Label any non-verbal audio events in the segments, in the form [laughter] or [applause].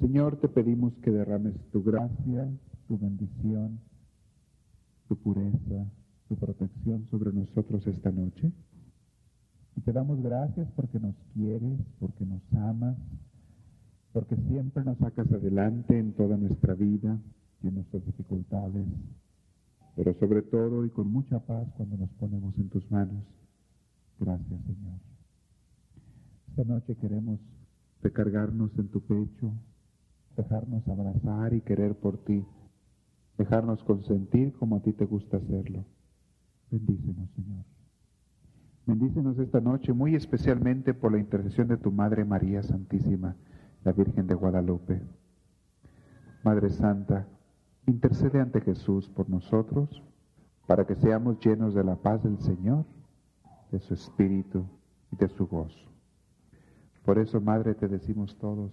Señor, te pedimos que derrames tu gracia, tu bendición, tu pureza, tu protección sobre nosotros esta noche. Y te damos gracias porque nos quieres, porque nos amas, porque siempre nos sacas adelante en toda nuestra vida y en nuestras dificultades, pero sobre todo y con mucha paz cuando nos ponemos en tus manos. Gracias, Señor. Esta noche queremos recargarnos en tu pecho, dejarnos abrazar y querer por ti, dejarnos consentir como a ti te gusta hacerlo. Bendícenos, Señor. Bendícenos esta noche muy especialmente por la intercesión de tu Madre María Santísima, la Virgen de Guadalupe. Madre Santa, intercede ante Jesús por nosotros para que seamos llenos de la paz del Señor, de su Espíritu y de su gozo. Por eso, Madre, te decimos todos,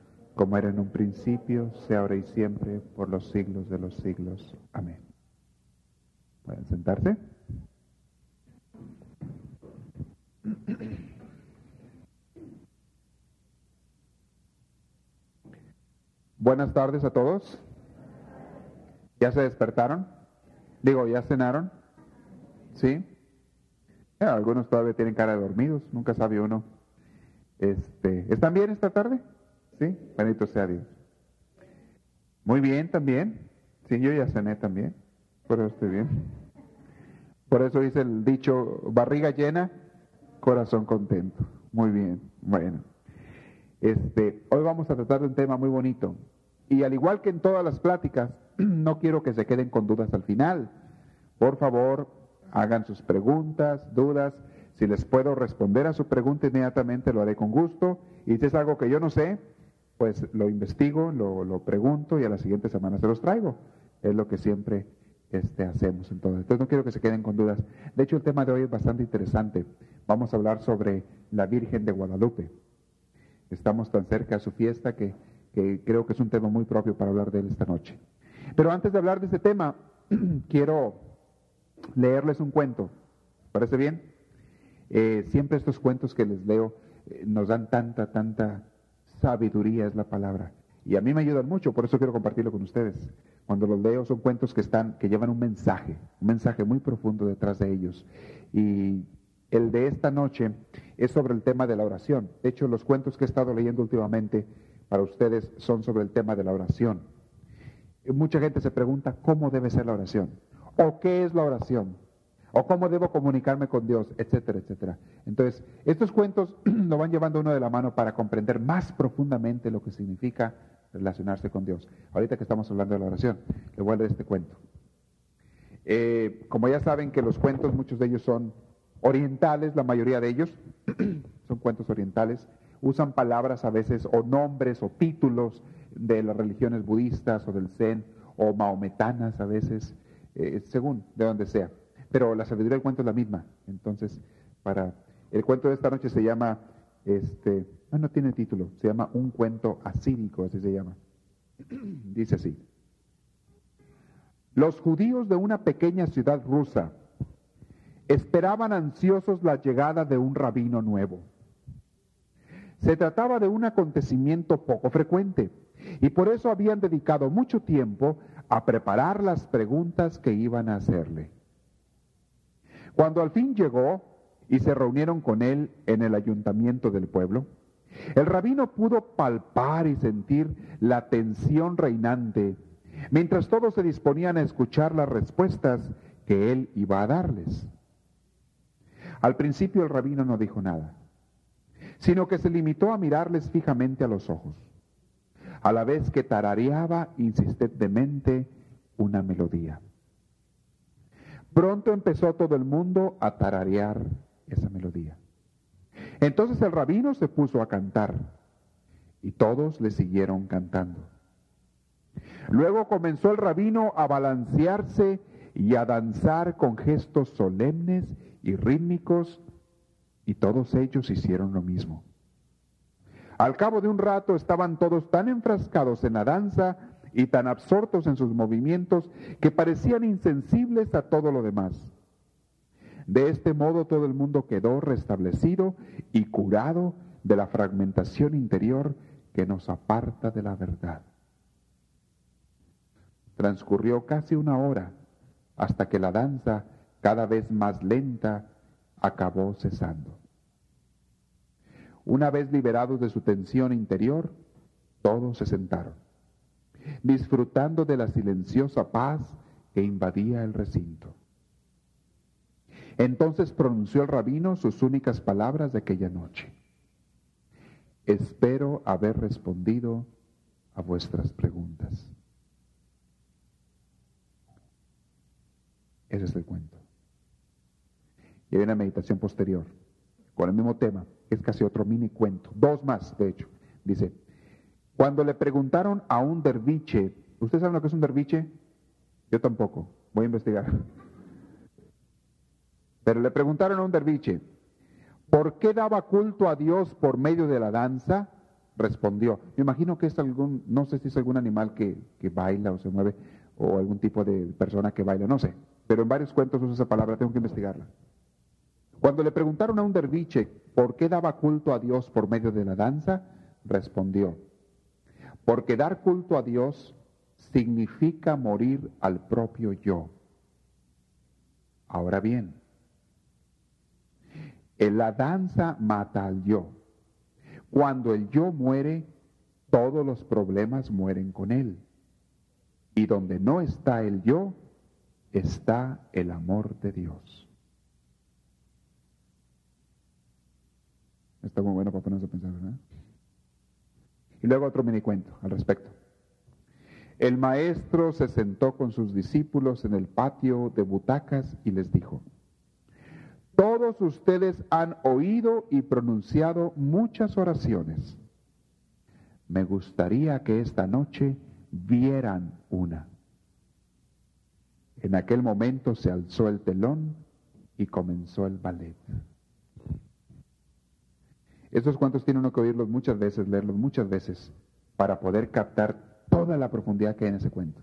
como era en un principio, sea ahora y siempre, por los siglos de los siglos. Amén. ¿Pueden sentarse? Buenas tardes a todos. ¿Ya se despertaron? Digo, ¿ya cenaron? ¿Sí? Eh, algunos todavía tienen cara de dormidos, nunca sabe uno. Este, ¿Están bien esta tarde? ¿Sí? Bendito sea Dios. Muy bien también. Sí, yo ya cené también. Por eso estoy bien. Por eso dice el dicho, barriga llena, corazón contento. Muy bien. Bueno. Este, hoy vamos a tratar de un tema muy bonito. Y al igual que en todas las pláticas, [clears throat] no quiero que se queden con dudas al final. Por favor, hagan sus preguntas, dudas. Si les puedo responder a su pregunta inmediatamente, lo haré con gusto. Y si es algo que yo no sé, pues lo investigo, lo, pregunto y a la siguiente semana se los traigo. Es lo que siempre este, hacemos entonces. Entonces no quiero que se queden con dudas. De hecho, el tema de hoy es bastante interesante. Vamos a hablar sobre la Virgen de Guadalupe. Estamos tan cerca de su fiesta que, creo que es un tema muy propio para hablar de él esta noche. Pero antes de hablar de este tema, [clears throat] quiero leerles un cuento. ¿Parece bien? Eh, siempre estos cuentos que les leo eh, nos dan tanta, tanta sabiduría es la palabra. Y a mí me ayudan mucho, por eso quiero compartirlo con ustedes. Cuando los leo son cuentos que están, que llevan un mensaje, un mensaje muy profundo detrás de ellos. Y el de esta noche es sobre el tema de la oración. De hecho, los cuentos que he estado leyendo últimamente para ustedes son sobre el tema de la oración. Mucha gente se pregunta cómo debe ser la oración o qué es la oración o cómo debo comunicarme con Dios, etcétera, etcétera. Entonces, estos cuentos [clears throat] lo van llevando uno de la mano para comprender más profundamente lo que significa relacionarse con Dios. Ahorita que estamos hablando de la oración, le voy a este cuento. Eh, como ya saben que los cuentos, muchos de ellos son orientales, la mayoría de ellos [clears throat] son cuentos orientales, usan palabras a veces o nombres o títulos de las religiones budistas o del Zen o maometanas a veces, eh, según de donde sea pero la sabiduría del cuento es la misma. Entonces, para el cuento de esta noche se llama, este, ah, no tiene título, se llama Un cuento asírico, así se llama. [clears throat] Dice así. Los judíos de una pequeña ciudad rusa esperaban ansiosos la llegada de un rabino nuevo. Se trataba de un acontecimiento poco frecuente y por eso habían dedicado mucho tiempo a preparar las preguntas que iban a hacerle. Cuando al fin llegó y se reunieron con él en el ayuntamiento del pueblo, el rabino pudo palpar y sentir la tensión reinante, mientras todos se disponían a escuchar las respuestas que él iba a darles. Al principio el rabino no dijo nada, sino que se limitó a mirarles fijamente a los ojos, a la vez que tarareaba insistentemente una melodía. Pronto empezó todo el mundo a tararear esa melodía. Entonces el rabino se puso a cantar y todos le siguieron cantando. Luego comenzó el rabino a balancearse y a danzar con gestos solemnes y rítmicos y todos ellos hicieron lo mismo. Al cabo de un rato estaban todos tan enfrascados en la danza y tan absortos en sus movimientos que parecían insensibles a todo lo demás. De este modo todo el mundo quedó restablecido y curado de la fragmentación interior que nos aparta de la verdad. Transcurrió casi una hora hasta que la danza, cada vez más lenta, acabó cesando. Una vez liberados de su tensión interior, todos se sentaron disfrutando de la silenciosa paz que invadía el recinto. Entonces pronunció el rabino sus únicas palabras de aquella noche. Espero haber respondido a vuestras preguntas. Ese es el cuento. Y hay una meditación posterior con el mismo tema, es casi otro mini cuento, dos más, de hecho. Dice, cuando le preguntaron a un derviche, ¿usted sabe lo que es un derviche? Yo tampoco, voy a investigar. Pero le preguntaron a un derviche, ¿por qué daba culto a Dios por medio de la danza? Respondió, me imagino que es algún, no sé si es algún animal que, que baila o se mueve, o algún tipo de persona que baila, no sé, pero en varios cuentos usa esa palabra, tengo que investigarla. Cuando le preguntaron a un derviche por qué daba culto a Dios por medio de la danza, respondió, porque dar culto a Dios significa morir al propio yo. Ahora bien, en la danza mata al yo. Cuando el yo muere, todos los problemas mueren con él. Y donde no está el yo, está el amor de Dios. Está muy bueno para ponerse a pensar, ¿verdad? Y luego otro mini cuento al respecto. El maestro se sentó con sus discípulos en el patio de butacas y les dijo, todos ustedes han oído y pronunciado muchas oraciones. Me gustaría que esta noche vieran una. En aquel momento se alzó el telón y comenzó el ballet. Estos cuentos tiene uno que oírlos muchas veces, leerlos muchas veces, para poder captar toda la profundidad que hay en ese cuento.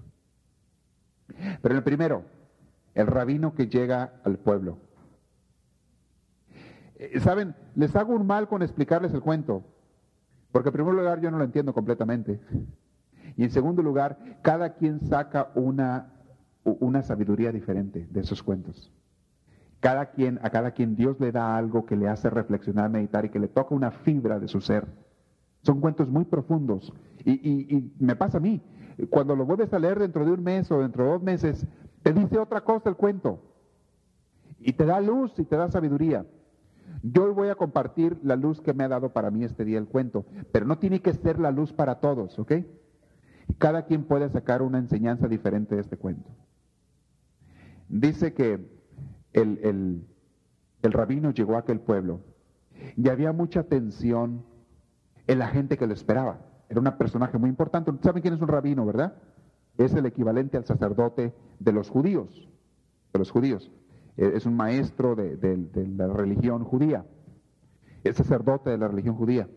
Pero el primero, el rabino que llega al pueblo. Eh, Saben, les hago un mal con explicarles el cuento, porque en primer lugar yo no lo entiendo completamente. Y en segundo lugar, cada quien saca una, una sabiduría diferente de esos cuentos. Cada quien, a cada quien Dios le da algo que le hace reflexionar, meditar y que le toca una fibra de su ser. Son cuentos muy profundos. Y, me pasa a mí, cuando lo vuelves a leer dentro de un mes o dentro de dos meses, te dice otra cosa el cuento. Y te da luz y te da sabiduría. Yo voy a compartir la luz que me ha dado para mí este día el cuento, pero no tiene que ser la luz para todos, ¿ok? Cada quien puede sacar una enseñanza diferente de este cuento. Dice que el, rabino llegó a aquel pueblo y había mucha tensión en la gente que lo esperaba. Era un personaje muy importante. ¿Saben quién es un rabino, verdad? Es el equivalente al sacerdote de los judíos. De los judíos. E, es un maestro de, la religión judía. Es sacerdote de la religión judía.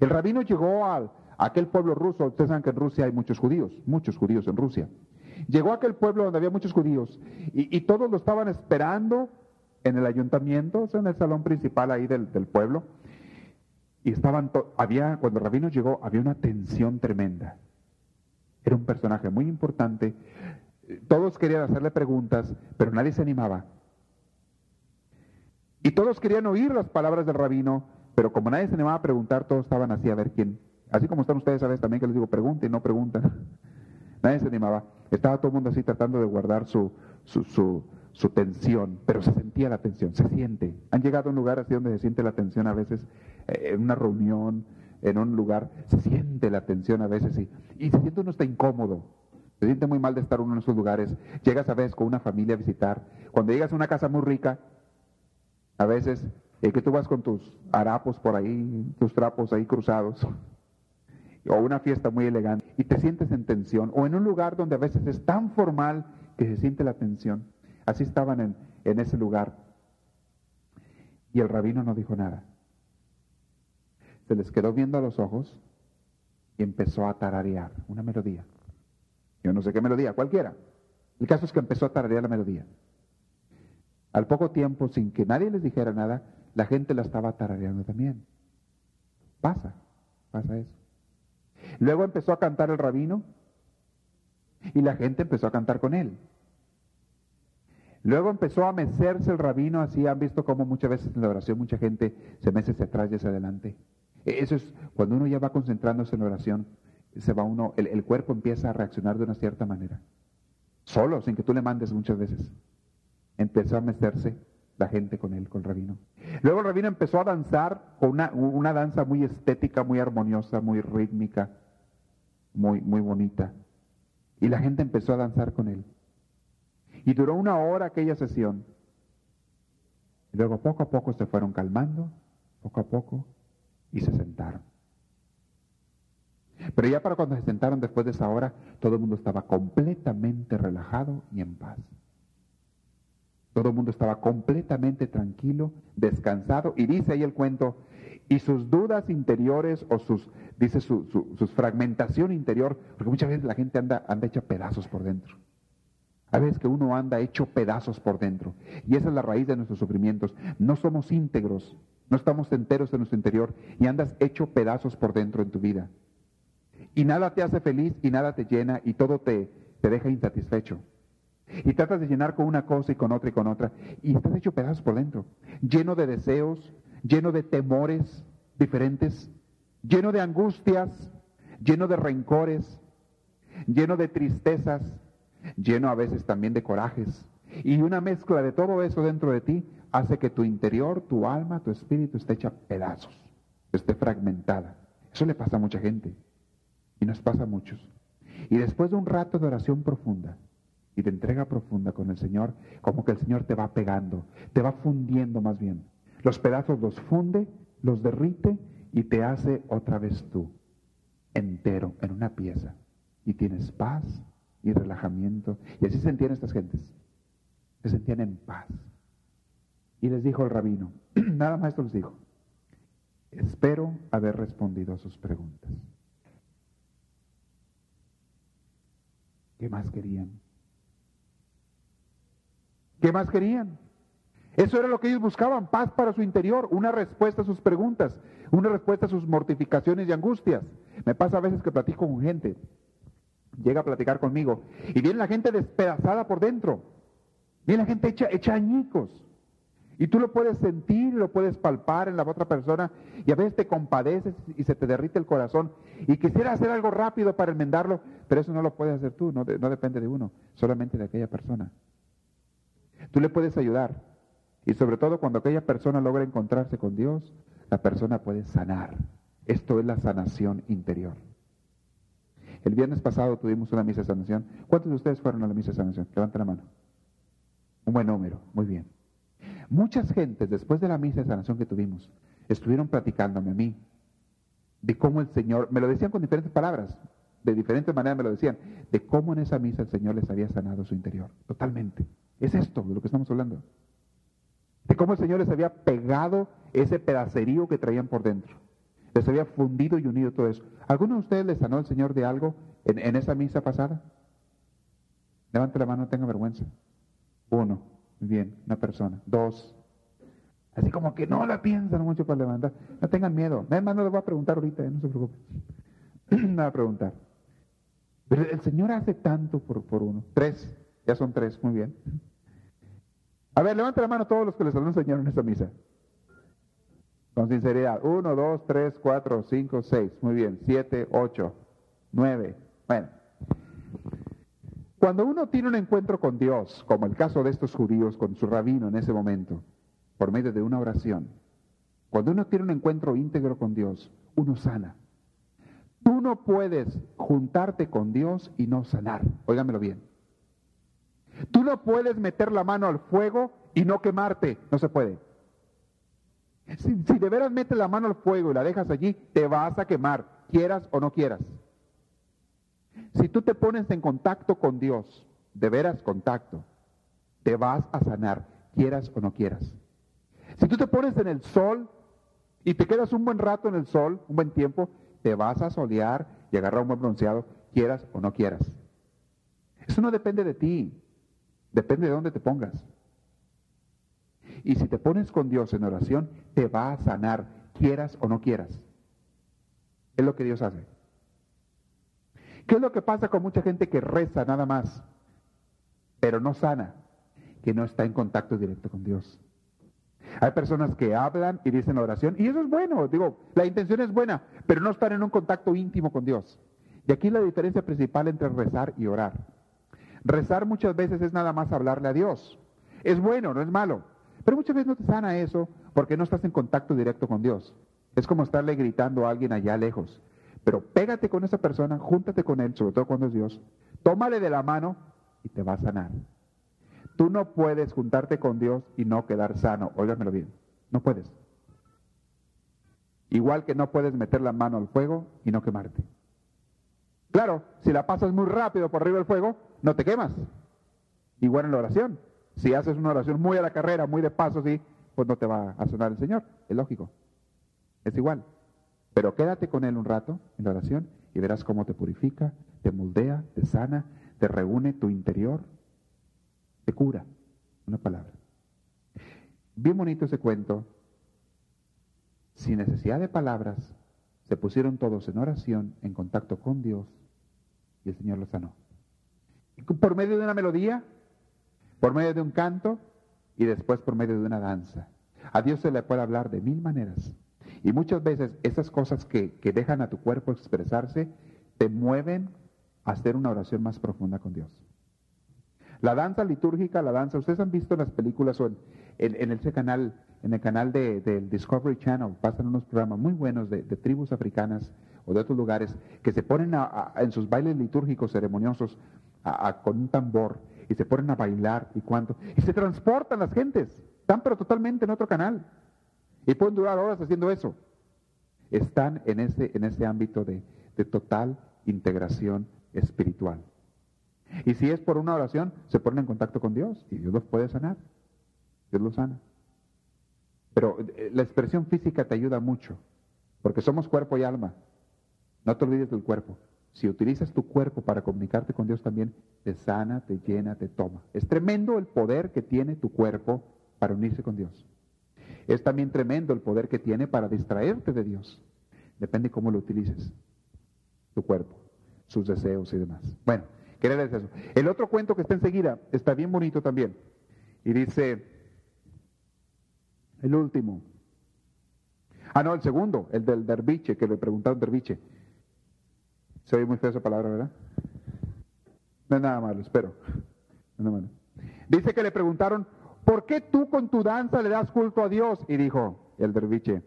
El rabino llegó a aquel pueblo ruso. Ustedes saben que en Rusia hay muchos judíos, muchos judíos en Rusia. Llegó a aquel pueblo donde había muchos judíos y, todos lo estaban esperando en el ayuntamiento, en el salón principal ahí del, pueblo. Y estaban, había, cuando Rabino llegó, había una tensión tremenda. Era un personaje muy importante. Todos querían hacerle preguntas, pero nadie se animaba. Y todos querían oír las palabras del rabino, pero como nadie se animaba a preguntar, todos estaban así a ver quién. Así como están ustedes a veces también que les digo, pregunten, no preguntan. Nadie se animaba. Estaba todo el mundo así tratando de guardar su, su, su tensión, pero se sentía la tensión, se siente. Han llegado a un lugar así donde se siente la tensión a veces, eh, en una reunión, en un lugar, se siente la tensión a veces y, y se siente uno está incómodo. Se siente muy mal de estar uno en esos lugares. Llegas a veces con una familia a visitar. Cuando llegas a una casa muy rica, a veces eh, que tú vas con tus harapos por ahí, tus trapos ahí cruzados, o una fiesta muy elegante, y te sientes en tensión, o en un lugar donde a veces es tan formal que se siente la tensión. Así estaban en, en ese lugar. Y el rabino no dijo nada. Se les quedó viendo a los ojos y empezó a tararear una melodía. Yo no sé qué melodía, cualquiera. El caso es que empezó a tararear la melodía. Al poco tiempo, sin que nadie les dijera nada, la gente la estaba tarareando también. Pasa, pasa eso. Luego empezó a cantar el rabino y la gente empezó a cantar con él. Luego empezó a mecerse el rabino, así han visto cómo muchas veces en la oración mucha gente se mece hacia atrás y hacia adelante. E, eso es cuando uno ya va concentrándose en la oración, se va uno, el, el cuerpo empieza a reaccionar de una cierta manera. Solo, sin que tú le mandes muchas veces. Empezó a mecerse la gente con él, con el rabino. Luego el rabino empezó a danzar con una, una danza muy estética, muy armoniosa, muy rítmica, muy, muy bonita. Y la gente empezó a danzar con él. Y duró una hora aquella sesión. Y luego poco a poco se fueron calmando, poco a poco, y se sentaron. Pero ya para cuando se sentaron después de esa hora, todo el mundo estaba completamente relajado y en paz. Todo el mundo estaba completamente tranquilo, descansado, y dice ahí el cuento, y sus dudas interiores o sus, dice su, fragmentación interior, porque muchas veces la gente anda, anda hecha pedazos por dentro. A veces que uno anda hecho pedazos por dentro. Y esa es la raíz de nuestros sufrimientos. No somos íntegros, no estamos enteros en nuestro interior y andas hecho pedazos por dentro en tu vida. Y nada te hace feliz y nada te llena y todo te, te deja insatisfecho. Y tratas de llenar con una cosa y con otra y con otra. Y estás hecho pedazos por dentro. Lleno de deseos, lleno de temores diferentes, lleno de angustias, lleno de rencores, lleno de tristezas, lleno a veces también de corajes. Y una mezcla de todo eso dentro de ti hace que tu interior, tu alma, tu espíritu esté hecha pedazos, esté fragmentada. Eso le pasa a mucha gente y nos pasa a muchos. Y después de un rato de oración profunda y de entrega profunda con el Señor, como que el Señor te va pegando, te va fundiendo más bien. Los pedazos los funde, los derrite y te hace otra vez tú, entero, en una pieza. Y tienes paz, y relajamiento. Y así se sentían estas gentes. Se sentían en paz. Y les dijo el rabino, [clears throat] nada más esto les dijo, espero haber respondido a sus preguntas. ¿Qué más querían? ¿Qué más querían? Eso era lo que ellos buscaban, paz para su interior, una respuesta a sus preguntas, una respuesta a sus mortificaciones y angustias. Me pasa a veces que platico con gente llega a platicar conmigo y viene la gente despedazada por dentro, viene la gente hecha, hecha añicos. Y tú lo puedes sentir, lo puedes palpar en la otra persona y a veces te compadeces y se te derrite el corazón y quisiera hacer algo rápido para enmendarlo, pero eso no lo puedes hacer tú, no, no depende de uno, solamente de aquella persona. Tú le puedes ayudar y sobre todo cuando aquella persona logra encontrarse con Dios, la persona puede sanar. Esto es la sanación interior. El viernes pasado tuvimos una misa de sanación. ¿Cuántos de ustedes fueron a la misa de sanación? Levanten la mano. Un buen número, muy bien. Muchas gentes después de la misa de sanación que tuvimos estuvieron platicándome a mí de cómo el Señor, me lo decían con diferentes palabras, de diferentes maneras me lo decían, de cómo en esa misa el Señor les había sanado su interior, totalmente. Es esto de lo que estamos hablando. De cómo el Señor les había pegado ese pedacerío que traían por dentro. Les había fundido y unido todo eso. ¿Alguno de ustedes le sanó el Señor de algo en, esa misa pasada? Levante la mano, no tenga vergüenza. Uno, bien, una persona. Dos. Así como que no la piensan mucho para levantar. No tengan miedo. Además, no les voy a preguntar ahorita, ¿eh? no se preocupen. [clears throat] no va a preguntar. Pero el Señor hace tanto por, por uno. Tres, ya son tres, muy bien. A ver, levante la mano todos los que les sanó el Señor en esta misa. Con sinceridad. Uno, dos, tres, cuatro, cinco, seis. Muy bien. Siete, ocho, nueve. Bueno. Cuando uno tiene un encuentro con Dios, como el caso de estos judíos con su rabino en ese momento, por medio de una oración, cuando uno tiene un encuentro íntegro con Dios, uno sana. Tú no puedes juntarte con Dios y no sanar. Óigamelo bien. Tú no puedes meter la mano al fuego y no quemarte. No se puede. Si, de veras metes la mano al fuego y la dejas allí, te vas a quemar, quieras o no quieras. Si tú te pones en contacto con Dios, de veras contacto, te vas a sanar, quieras o no quieras. Si tú te pones en el sol y te quedas un buen rato en el sol, un buen tiempo, te vas a solear y agarrar un buen bronceado, quieras o no quieras. Eso no depende de ti, depende de dónde te pongas. Y si te pones con Dios en oración, te va a sanar, quieras o no quieras. Es lo que Dios hace. ¿Qué es lo que pasa con mucha gente que reza nada más, pero no sana? Que no está en contacto directo con Dios. Hay personas que hablan y dicen oración, y eso es bueno, digo, la intención es buena, pero no están en un contacto íntimo con Dios. Y aquí la diferencia principal entre rezar y orar. Rezar muchas veces es nada más hablarle a Dios. Es bueno, no es malo. Pero muchas veces no te sana eso porque no estás en contacto directo con Dios. Es como estarle gritando a alguien allá lejos. Pero pégate con esa persona, júntate con él, sobre todo cuando es Dios. Tómale de la mano y te va a sanar. Tú no puedes juntarte con Dios y no quedar sano. Óigamelo bien. No puedes. Igual que no puedes meter la mano al fuego y no quemarte. Claro, si la pasas muy rápido por arriba del fuego, no te quemas. Igual en la oración. Si haces una oración muy a la carrera, muy de paso, sí, pues no te va a sonar el Señor. Es lógico. Es igual. Pero quédate con Él un rato en la oración y verás cómo te purifica, te moldea, te sana, te reúne tu interior, te cura. Una palabra. Bien bonito ese cuento. Sin necesidad de palabras, se pusieron todos en oración, en contacto con Dios, y el Señor los sanó. Por medio de una melodía, por medio de un canto y después por medio de una danza. A Dios se le puede hablar de mil maneras. Y muchas veces esas cosas que, que dejan a tu cuerpo expresarse te mueven a hacer una oración más profunda con Dios. La danza litúrgica, la danza, ustedes han visto en las películas o en, en, ese canal, en el canal del de, Discovery Channel, pasan unos programas muy buenos de, tribus africanas o de otros lugares que se ponen en sus bailes litúrgicos ceremoniosos con un tambor y se ponen a bailar y cuánto. Y se transportan las gentes, están pero totalmente en otro canal. Y pueden durar horas haciendo eso. Están en ese, en ese ámbito de, de total integración espiritual. Y si es por una oración, se ponen en contacto con Dios y Dios los puede sanar. Dios los sana. Pero eh, la expresión física te ayuda mucho, porque somos cuerpo y alma. No te olvides del cuerpo. Si utilizas tu cuerpo para comunicarte con Dios también, te sana, te llena, te toma. Es tremendo el poder que tiene tu cuerpo para unirse con Dios. Es también tremendo el poder que tiene para distraerte de Dios. Depende cómo lo utilices. Tu cuerpo, sus deseos y demás. Bueno, quería decir eso. El otro cuento que está enseguida está bien bonito también. Y dice, el último. Ah, no, el segundo, el del derviche, que le preguntaron derviche. Se oye muy fea esa palabra, ¿verdad? No es nada malo, espero. Dice que le preguntaron, ¿por qué tú con tu danza le das culto a Dios? Y dijo el derviche,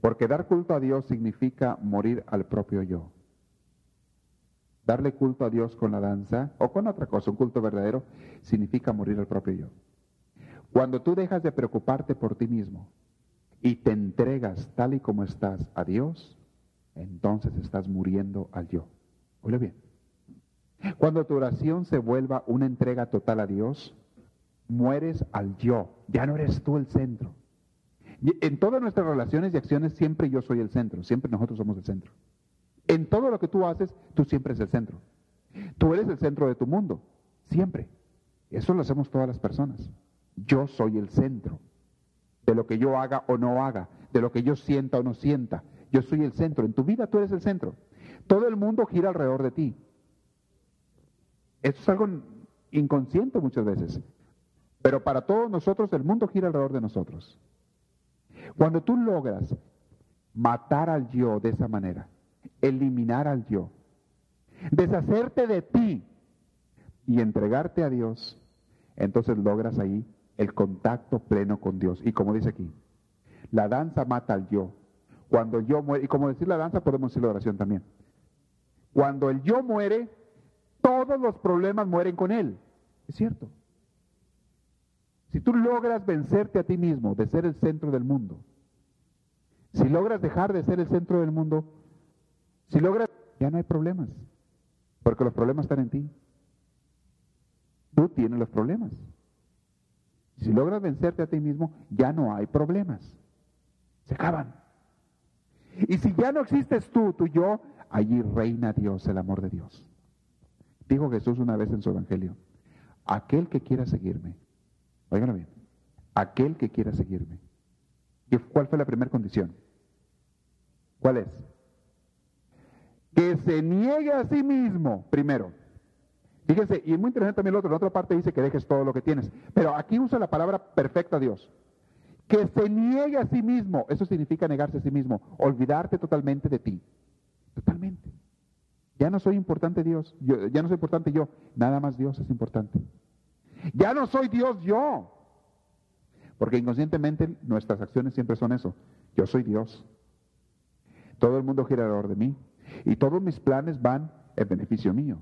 porque dar culto a Dios significa morir al propio yo. Darle culto a Dios con la danza o con otra cosa, un culto verdadero, significa morir al propio yo. Cuando tú dejas de preocuparte por ti mismo y te entregas tal y como estás a Dios, entonces estás muriendo al yo. Oye bien. Cuando tu oración se vuelva una entrega total a Dios, mueres al yo. Ya no eres tú el centro. En todas nuestras relaciones y acciones siempre yo soy el centro, siempre nosotros somos el centro. En todo lo que tú haces, tú siempre eres el centro. Tú eres el centro de tu mundo, siempre. Eso lo hacemos todas las personas. Yo soy el centro de lo que yo haga o no haga, de lo que yo sienta o no sienta. Yo soy el centro. En tu vida tú eres el centro. Todo el mundo gira alrededor de ti. Esto es algo inconsciente muchas veces. Pero para todos nosotros el mundo gira alrededor de nosotros. Cuando tú logras matar al yo de esa manera, eliminar al yo, deshacerte de ti y entregarte a Dios, entonces logras ahí el contacto pleno con Dios. Y como dice aquí, la danza mata al yo. Cuando yo muere, y como decir la danza podemos decir la oración también. Cuando el yo muere, todos los problemas mueren con él. Es cierto. Si tú logras vencerte a ti mismo de ser el centro del mundo, si logras dejar de ser el centro del mundo, si logras, ya no hay problemas, porque los problemas están en ti. Tú tienes los problemas. Si logras vencerte a ti mismo, ya no hay problemas. Se acaban. Y si ya no existes tú, y yo, allí reina Dios, el amor de Dios. Dijo Jesús una vez en su evangelio, aquel que quiera seguirme, Óiganlo bien. Aquel que quiera seguirme. ¿Y cuál fue la primera condición? ¿Cuál es? Que se niegue a sí mismo, primero. Fíjense, y es muy interesante también lo otro, en otra parte dice que dejes todo lo que tienes. Pero aquí usa la palabra perfecta Dios. Que se niegue a sí mismo, eso significa negarse a sí mismo, olvidarte totalmente de ti. Totalmente. Ya no soy importante Dios, ya no soy importante yo, nada más Dios es importante. Ya no soy Dios yo. Porque inconscientemente nuestras acciones siempre son eso. Yo soy Dios. Todo el mundo gira alrededor de mí. Y todos mis planes van en beneficio mío.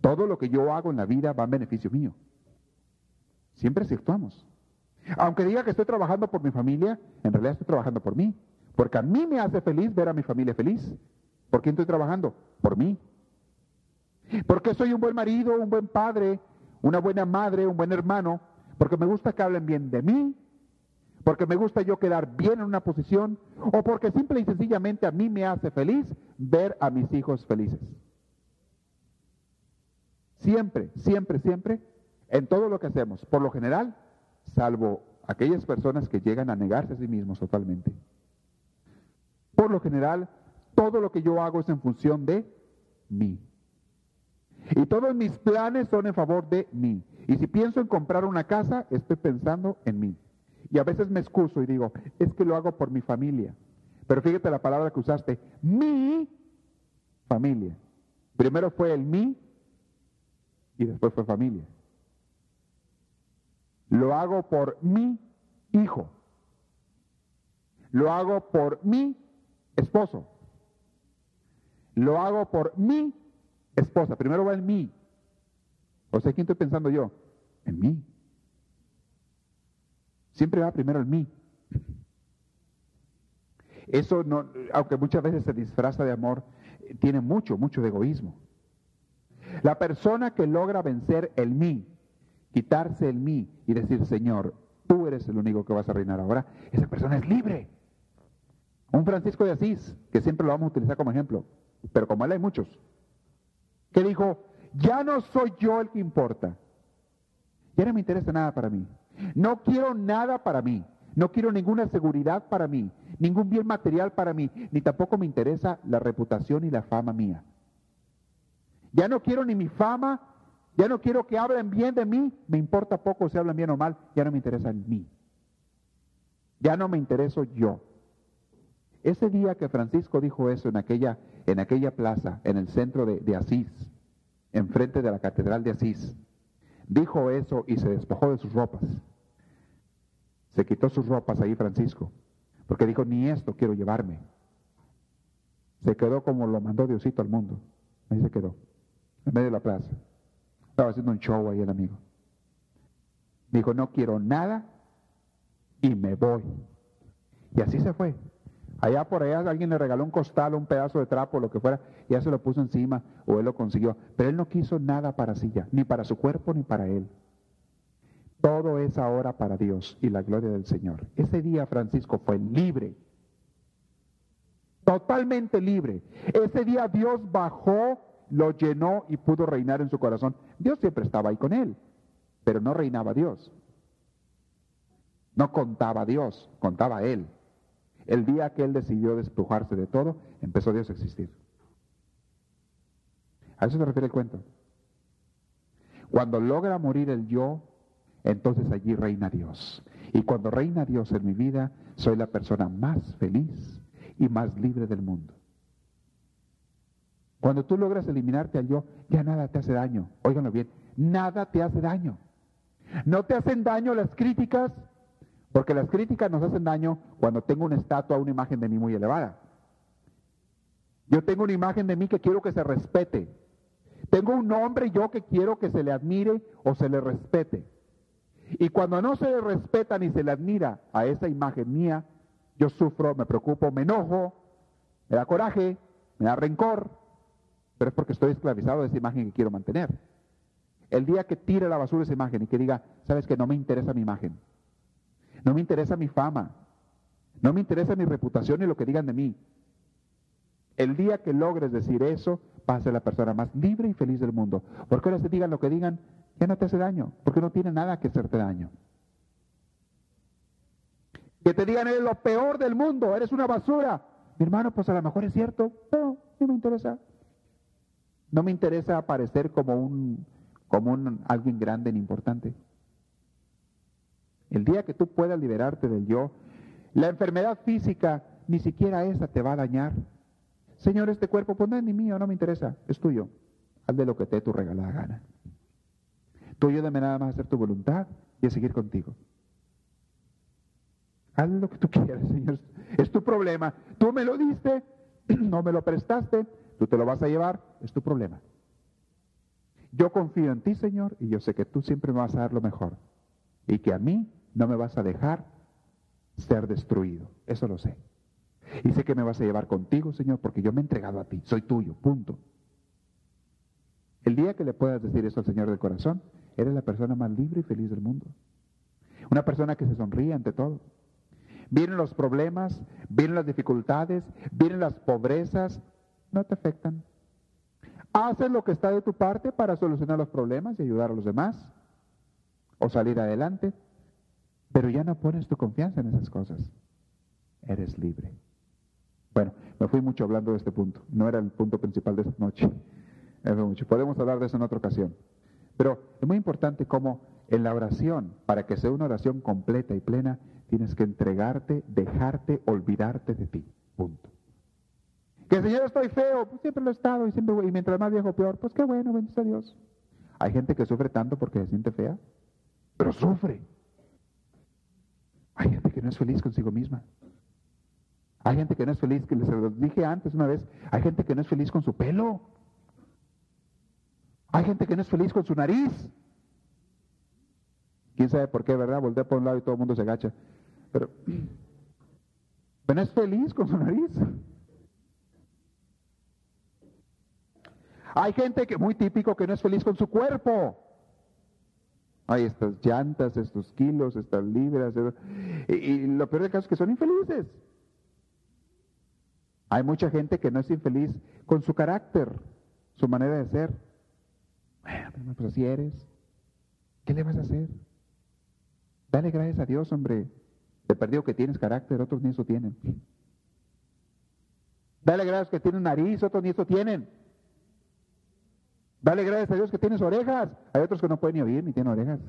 Todo lo que yo hago en la vida va en beneficio mío. Siempre así actuamos. Aunque diga que estoy trabajando por mi familia, en realidad estoy trabajando por mí. Porque a mí me hace feliz ver a mi familia feliz. ¿Por quién estoy trabajando? Por mí. Porque soy un buen marido, un buen padre, una buena madre, un buen hermano, porque me gusta que hablen bien de mí, porque me gusta yo quedar bien en una posición, o porque simple y sencillamente a mí me hace feliz ver a mis hijos felices. Siempre, siempre, siempre, en todo lo que hacemos, por lo general, salvo aquellas personas que llegan a negarse a sí mismos totalmente. Por lo general, todo lo que yo hago es en función de mí. Y todos mis planes son en favor de mí. Y si pienso en comprar una casa, estoy pensando en mí. Y a veces me excuso y digo, es que lo hago por mi familia. Pero fíjate la palabra que usaste, mi familia. Primero fue el mí y después fue familia. Lo hago por mi hijo. Lo hago por mi esposo. Lo hago por mi esposa. Primero va en mí. O sea, ¿quién estoy pensando yo? En mí. Siempre va primero en mí. Eso, no, aunque muchas veces se disfraza de amor, tiene mucho, mucho de egoísmo. La persona que logra vencer el mí, quitarse el mí y decir, Señor, tú eres el único que vas a reinar ahora, esa persona es libre. Un Francisco de Asís, que siempre lo vamos a utilizar como ejemplo, pero como él hay muchos, que dijo, ya no soy yo el que importa. Ya no me interesa nada para mí. No quiero nada para mí. No quiero ninguna seguridad para mí, ningún bien material para mí, ni tampoco me interesa la reputación y la fama mía. Ya no quiero ni mi fama, ya no quiero que hablen bien de mí, me importa poco si hablan bien o mal, ya no me interesa en mí. Ya no me intereso yo. Ese día que Francisco dijo eso en aquella, en aquella plaza, en el centro de, de Asís, enfrente de la catedral de Asís, dijo eso y se despojó de sus ropas. Se quitó sus ropas ahí Francisco, porque dijo, ni esto quiero llevarme. Se quedó como lo mandó Diosito al mundo. Ahí se quedó, en medio de la plaza. Estaba haciendo un show ahí el amigo. Dijo, no quiero nada y me voy. Y así se fue. Allá por allá alguien le regaló un costal, un pedazo de trapo, lo que fuera, y ya se lo puso encima o él lo consiguió. Pero él no quiso nada para sí ya, ni para su cuerpo ni para él. Todo es ahora para Dios y la gloria del Señor. Ese día Francisco fue libre, totalmente libre. Ese día Dios bajó, lo llenó y pudo reinar en su corazón. Dios siempre estaba ahí con él, pero no reinaba Dios. No contaba Dios, contaba él. El día que él decidió despojarse de todo, empezó Dios a existir. A eso se refiere el cuento. Cuando logra morir el yo, entonces allí reina Dios. Y cuando reina Dios en mi vida, soy la persona más feliz y más libre del mundo. Cuando tú logras eliminarte al yo, ya nada te hace daño. Óiganlo bien, nada te hace daño. No te hacen daño las críticas, porque las críticas nos hacen daño cuando tengo una estatua, una imagen de mí muy elevada. Yo tengo una imagen de mí que quiero que se respete. Tengo un nombre yo que quiero que se le admire o se le respete. Y cuando no se le respeta ni se le admira a esa imagen mía, yo sufro, me preocupo, me enojo, me da coraje, me da rencor, pero es porque estoy esclavizado de esa imagen que quiero mantener. El día que tire la basura esa imagen y que diga, sabes que no me interesa mi imagen, no me interesa mi fama, no me interesa mi reputación ni lo que digan de mí. El día que logres decir eso, vas a ser la persona más libre y feliz del mundo. Porque ahora se digan lo que digan, ya no te hace daño, porque no tiene nada que hacerte daño. Que te digan, eres lo peor del mundo, eres una basura. Mi hermano, pues a lo mejor es cierto, pero no me interesa. No me interesa aparecer como un, como un alguien grande ni importante. El día que tú puedas liberarte del yo, la enfermedad física, ni siquiera esa te va a dañar. Señor, este cuerpo, pues no es ni mío, no me interesa, es tuyo. Haz de lo que te tu regalada gana. Tú ayúdame nada más hacer tu voluntad y a seguir contigo. Haz lo que tú quieras, Señor. Es tu problema. Tú me lo diste, [clears throat] no me lo prestaste, tú te lo vas a llevar, es tu problema. Yo confío en ti, Señor, y yo sé que tú siempre me vas a dar lo mejor. Y que a mí no me vas a dejar ser destruido. Eso lo sé. Y sé que me vas a llevar contigo, Señor, porque yo me he entregado a ti. Soy tuyo, punto. El día que le puedas decir eso al Señor del corazón, eres la persona más libre y feliz del mundo. Una persona que se sonríe ante todo. Vienen los problemas, vienen las dificultades, vienen las pobrezas, no te afectan. Haces lo que está de tu parte para solucionar los problemas y ayudar a los demás o salir adelante, pero ya no pones tu confianza en esas cosas. Eres libre. Bueno, me fui mucho hablando de este punto. No era el punto principal de esta noche. [laughs] Mucho. Podemos hablar de eso en otra ocasión. Pero es muy importante cómo en la oración, para que sea una oración completa y plena, tienes que entregarte, dejarte, olvidarte de ti. Punto. Que Señor estoy feo, pues siempre lo he estado y siempre y mientras más viejo peor, pues qué bueno, bendito Dios. Hay gente que sufre tanto porque se siente fea, pero sufre. Hay gente que no es feliz consigo misma. Hay gente que no es feliz, que les dije antes una vez, hay gente que no es feliz con su pelo. Hay gente que no es feliz con su nariz. ¿Quién sabe por qué, verdad? Voltea por un lado y todo el mundo se agacha. Pero, [clears throat] pero no es feliz con su nariz. Hay gente que muy típico que no es feliz con su cuerpo. Hay estas llantas, estos kilos, estas libras. Y, lo peor del caso es que son infelices. Hay mucha gente que no es infeliz con su carácter, su manera de ser. Bueno, pues así eres. ¿Qué le vas a hacer? Dale gracias a Dios, hombre. Te perdió que tienes carácter, otros ni eso tienen. Dale gracias que tienes nariz, otros ni eso tienen. Dale gracias a Dios que tienes orejas. Hay otros que no pueden ni oír ni tienen orejas.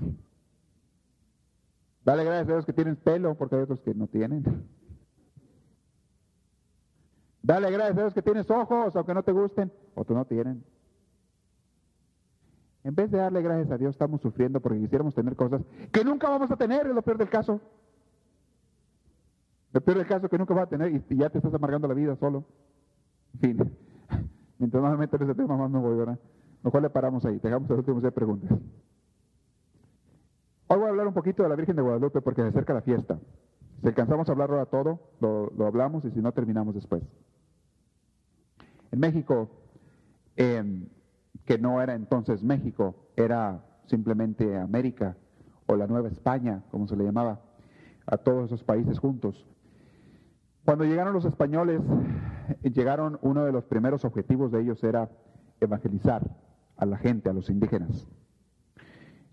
Dale gracias a Dios que tienes pelo, porque hay otros que no tienen. Dale gracias a Dios que tienes ojos, aunque no te gusten, otros no tienen. En vez de darle gracias a Dios, estamos sufriendo porque quisiéramos tener cosas que nunca vamos a tener, es lo peor del caso. Lo peor del caso que nunca vas a tener y, ya te estás amargando la vida solo. En fin, [laughs] mientras más me meto en ese tema, más me voy, ¿verdad? Mejor le paramos ahí, dejamos el último de preguntas. Hoy voy a hablar un poquito de la Virgen de Guadalupe porque se acerca la fiesta. Si alcanzamos a hablar ahora todo, lo, hablamos y si no, terminamos después. En México, eh, que no era entonces México, era simplemente América o la Nueva España, como se le llamaba, a todos esos países juntos. Cuando llegaron los españoles, llegaron, uno de los primeros objetivos de ellos era evangelizar a la gente, a los indígenas.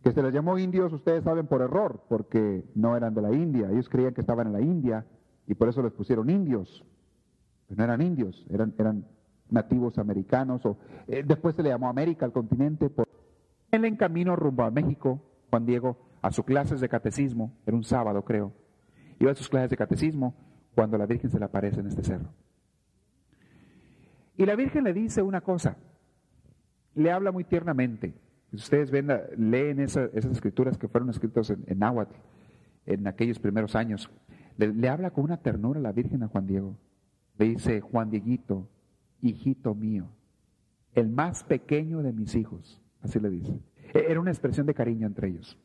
Que se les llamó indios, ustedes saben, por error, porque no eran de la India. Ellos creían que estaban en la India y por eso les pusieron indios. Pero no eran indios, eran, eran nativos americanos, o eh, después se le llamó América al continente. Por... Él en camino rumbo a México, Juan Diego, a sus clases de catecismo, era un sábado creo, iba a sus clases de catecismo cuando la Virgen se le aparece en este cerro. Y la Virgen le dice una cosa, le habla muy tiernamente. Ustedes ven, leen esas escrituras que fueron escritas en, en náhuatl en aquellos primeros años, le, habla con una ternura la Virgen a Juan Diego. Le dice, Juan Dieguito, hijito mío, el más pequeño de mis hijos, así le dice. E, era una expresión de cariño entre ellos.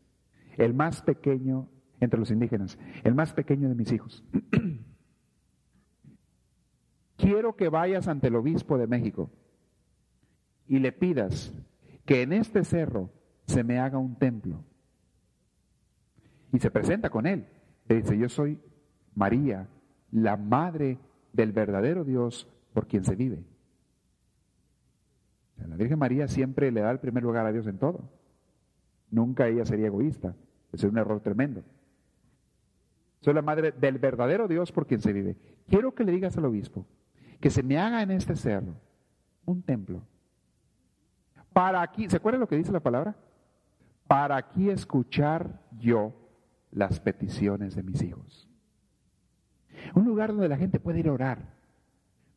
El más pequeño entre los indígenas, el más pequeño de mis hijos. [clears throat] Quiero que vayas ante el obispo de México y le pidas que en este cerro se me haga un templo. Y se presenta con él. Le dice, yo soy María, la madre del verdadero Dios por quien se vive. La Virgen María siempre le da el primer lugar a Dios en todo. Nunca ella sería egoísta. Es un error tremendo. Soy la madre del verdadero Dios por quien se vive. Quiero que le digas al obispo que se me haga en este cerro un templo. Para aquí, ¿se acuerdan lo que dice la palabra? Para aquí escuchar yo las peticiones de mis hijos. Un lugar donde la gente puede ir a orar.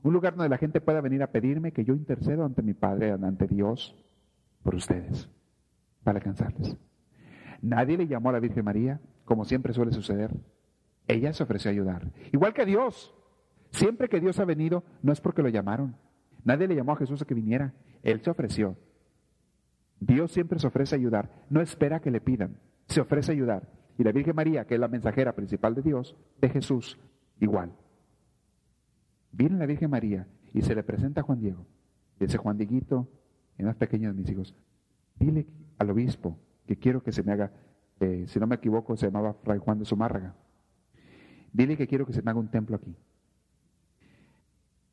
Un lugar donde la gente pueda venir a pedirme que yo intercedo ante mi Padre, ante Dios, por ustedes, para alcanzarles. Nadie le llamó a la Virgen María, como siempre suele suceder. Ella se ofreció a ayudar. Igual que Dios. Siempre que Dios ha venido, no es porque lo llamaron. Nadie le llamó a Jesús a que viniera. Él se ofreció. Dios siempre se ofrece a ayudar. No espera que le pidan. Se ofrece a ayudar. Y la Virgen María, que es la mensajera principal de Dios, de Jesús, igual. Viene la Virgen María y se le presenta a Juan Diego. Dice Juan Dieguito, el más pequeño de mis hijos, dile al obispo que quiero que se me haga, eh, si no me equivoco, se llamaba Fray Juan de Zumárraga. Dile que quiero que se me haga un templo aquí.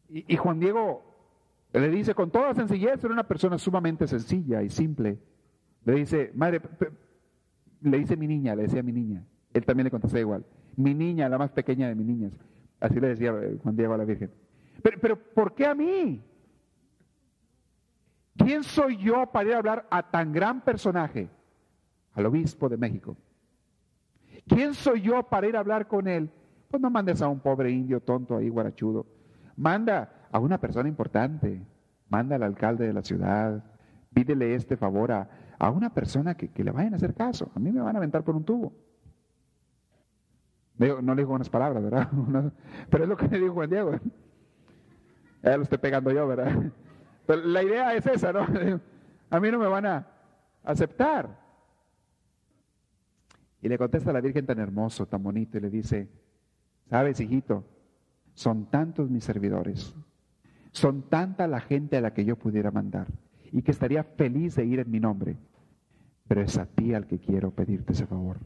Y, Juan Diego le dice con toda sencillez, era una persona sumamente sencilla y simple. Le dice, madre, le dice mi niña, le decía mi niña. Él también le contesta igual. Mi niña, la más pequeña de mis niñas. Así le decía eh, Juan Diego a la Virgen. Pero, pero ¿por qué a mí? ¿Quién soy yo para ir a hablar a tan gran personaje? Al obispo de México. ¿Quién soy yo para ir a hablar con él? Pues no mandes a un pobre indio tonto ahí, guarachudo. Manda a una persona importante. Manda al alcalde de la ciudad. Pídele este favor a, a una persona que, que, le vayan a hacer caso. A mí me van a aventar por un tubo. No le digo unas palabras, ¿verdad? [laughs] Pero es lo que le dijo Juan Diego. Ya lo estoy pegando yo, ¿verdad? Pero la idea es esa, ¿no? [laughs] A mí no me van a aceptar. Y le contesta la Virgen tan hermoso, tan bonito, y le dice, sabes, hijito, son tantos mis servidores, son tanta la gente a la que yo pudiera mandar, y que estaría feliz de ir en mi nombre, pero es a ti al que quiero pedirte ese favor.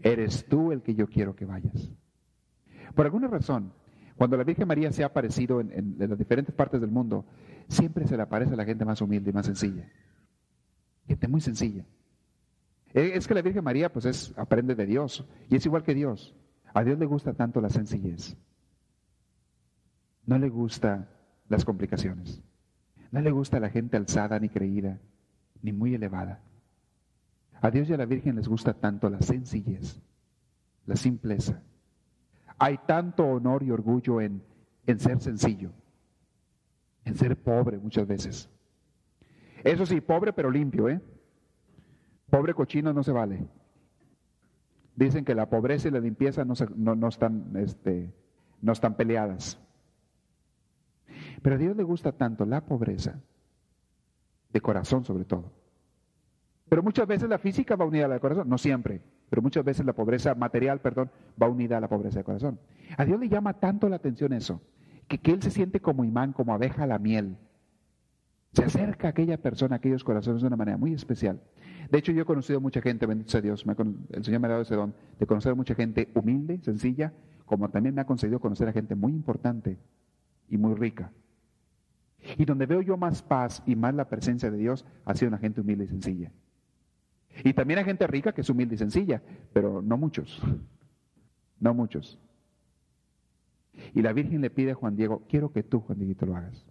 Eres tú el que yo quiero que vayas. Por alguna razón, cuando la Virgen María se ha aparecido en, las diferentes partes del mundo, siempre se le aparece a la gente más humilde y más sencilla. Gente muy sencilla. Eh, es que la Virgen María, pues, es, aprende de Dios y es igual que Dios. A Dios le gusta tanto la sencillez. No le gusta las complicaciones. No le gusta la gente alzada ni creída, ni muy elevada. A Dios y a la Virgen les gusta tanto la sencillez, la simpleza. Hay tanto honor y orgullo en, en ser sencillo, en ser pobre muchas veces. Eso sí, pobre pero limpio, ¿eh? Pobre cochino no se vale. Dicen que la pobreza y la limpieza no, no, están, este, no están peleadas. Pero a Dios le gusta tanto la pobreza, de corazón sobre todo. Pero muchas veces la física va unida al corazón, no siempre, pero muchas veces la pobreza material, perdón, va unida a la pobreza del corazón. A Dios le llama tanto la atención eso, que, que Él se siente como imán, como abeja a la miel. Se acerca a aquella persona, a aquellos corazones de una manera muy especial. De hecho, yo he conocido mucha gente, bendito sea Dios, el Señor me ha dado ese don de conocer a mucha gente humilde, sencilla, como también me ha concedido conocer a gente muy importante y muy rica. Y donde veo yo más paz y más la presencia de Dios, ha sido una gente humilde y sencilla. Y también hay gente rica que es humilde y sencilla, pero no muchos. No muchos. Y la Virgen le pide a Juan Diego, quiero que tú, Juan Dieguito, lo hagas.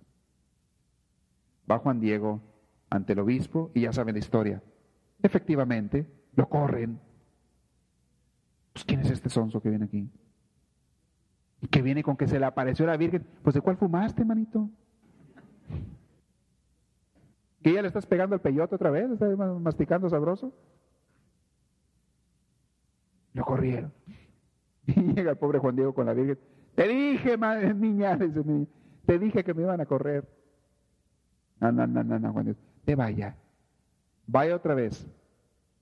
Va Juan Diego ante el obispo y ya saben la historia. Efectivamente, lo corren. Pues, ¿quién es este sonso que viene aquí? Y que viene con que se le apareció la Virgen. Pues ¿de cuál fumaste, manito? ¿Que ya le estás pegando el peyote otra vez? ¿Estás masticando sabroso? Lo corrieron. [laughs] Y llega el pobre Juan Diego con la Virgen. Te dije, madre, [laughs] niña, te dije que me iban a correr. No, no, no, no, no, Juan Diego. Te vaya. Vaya otra vez.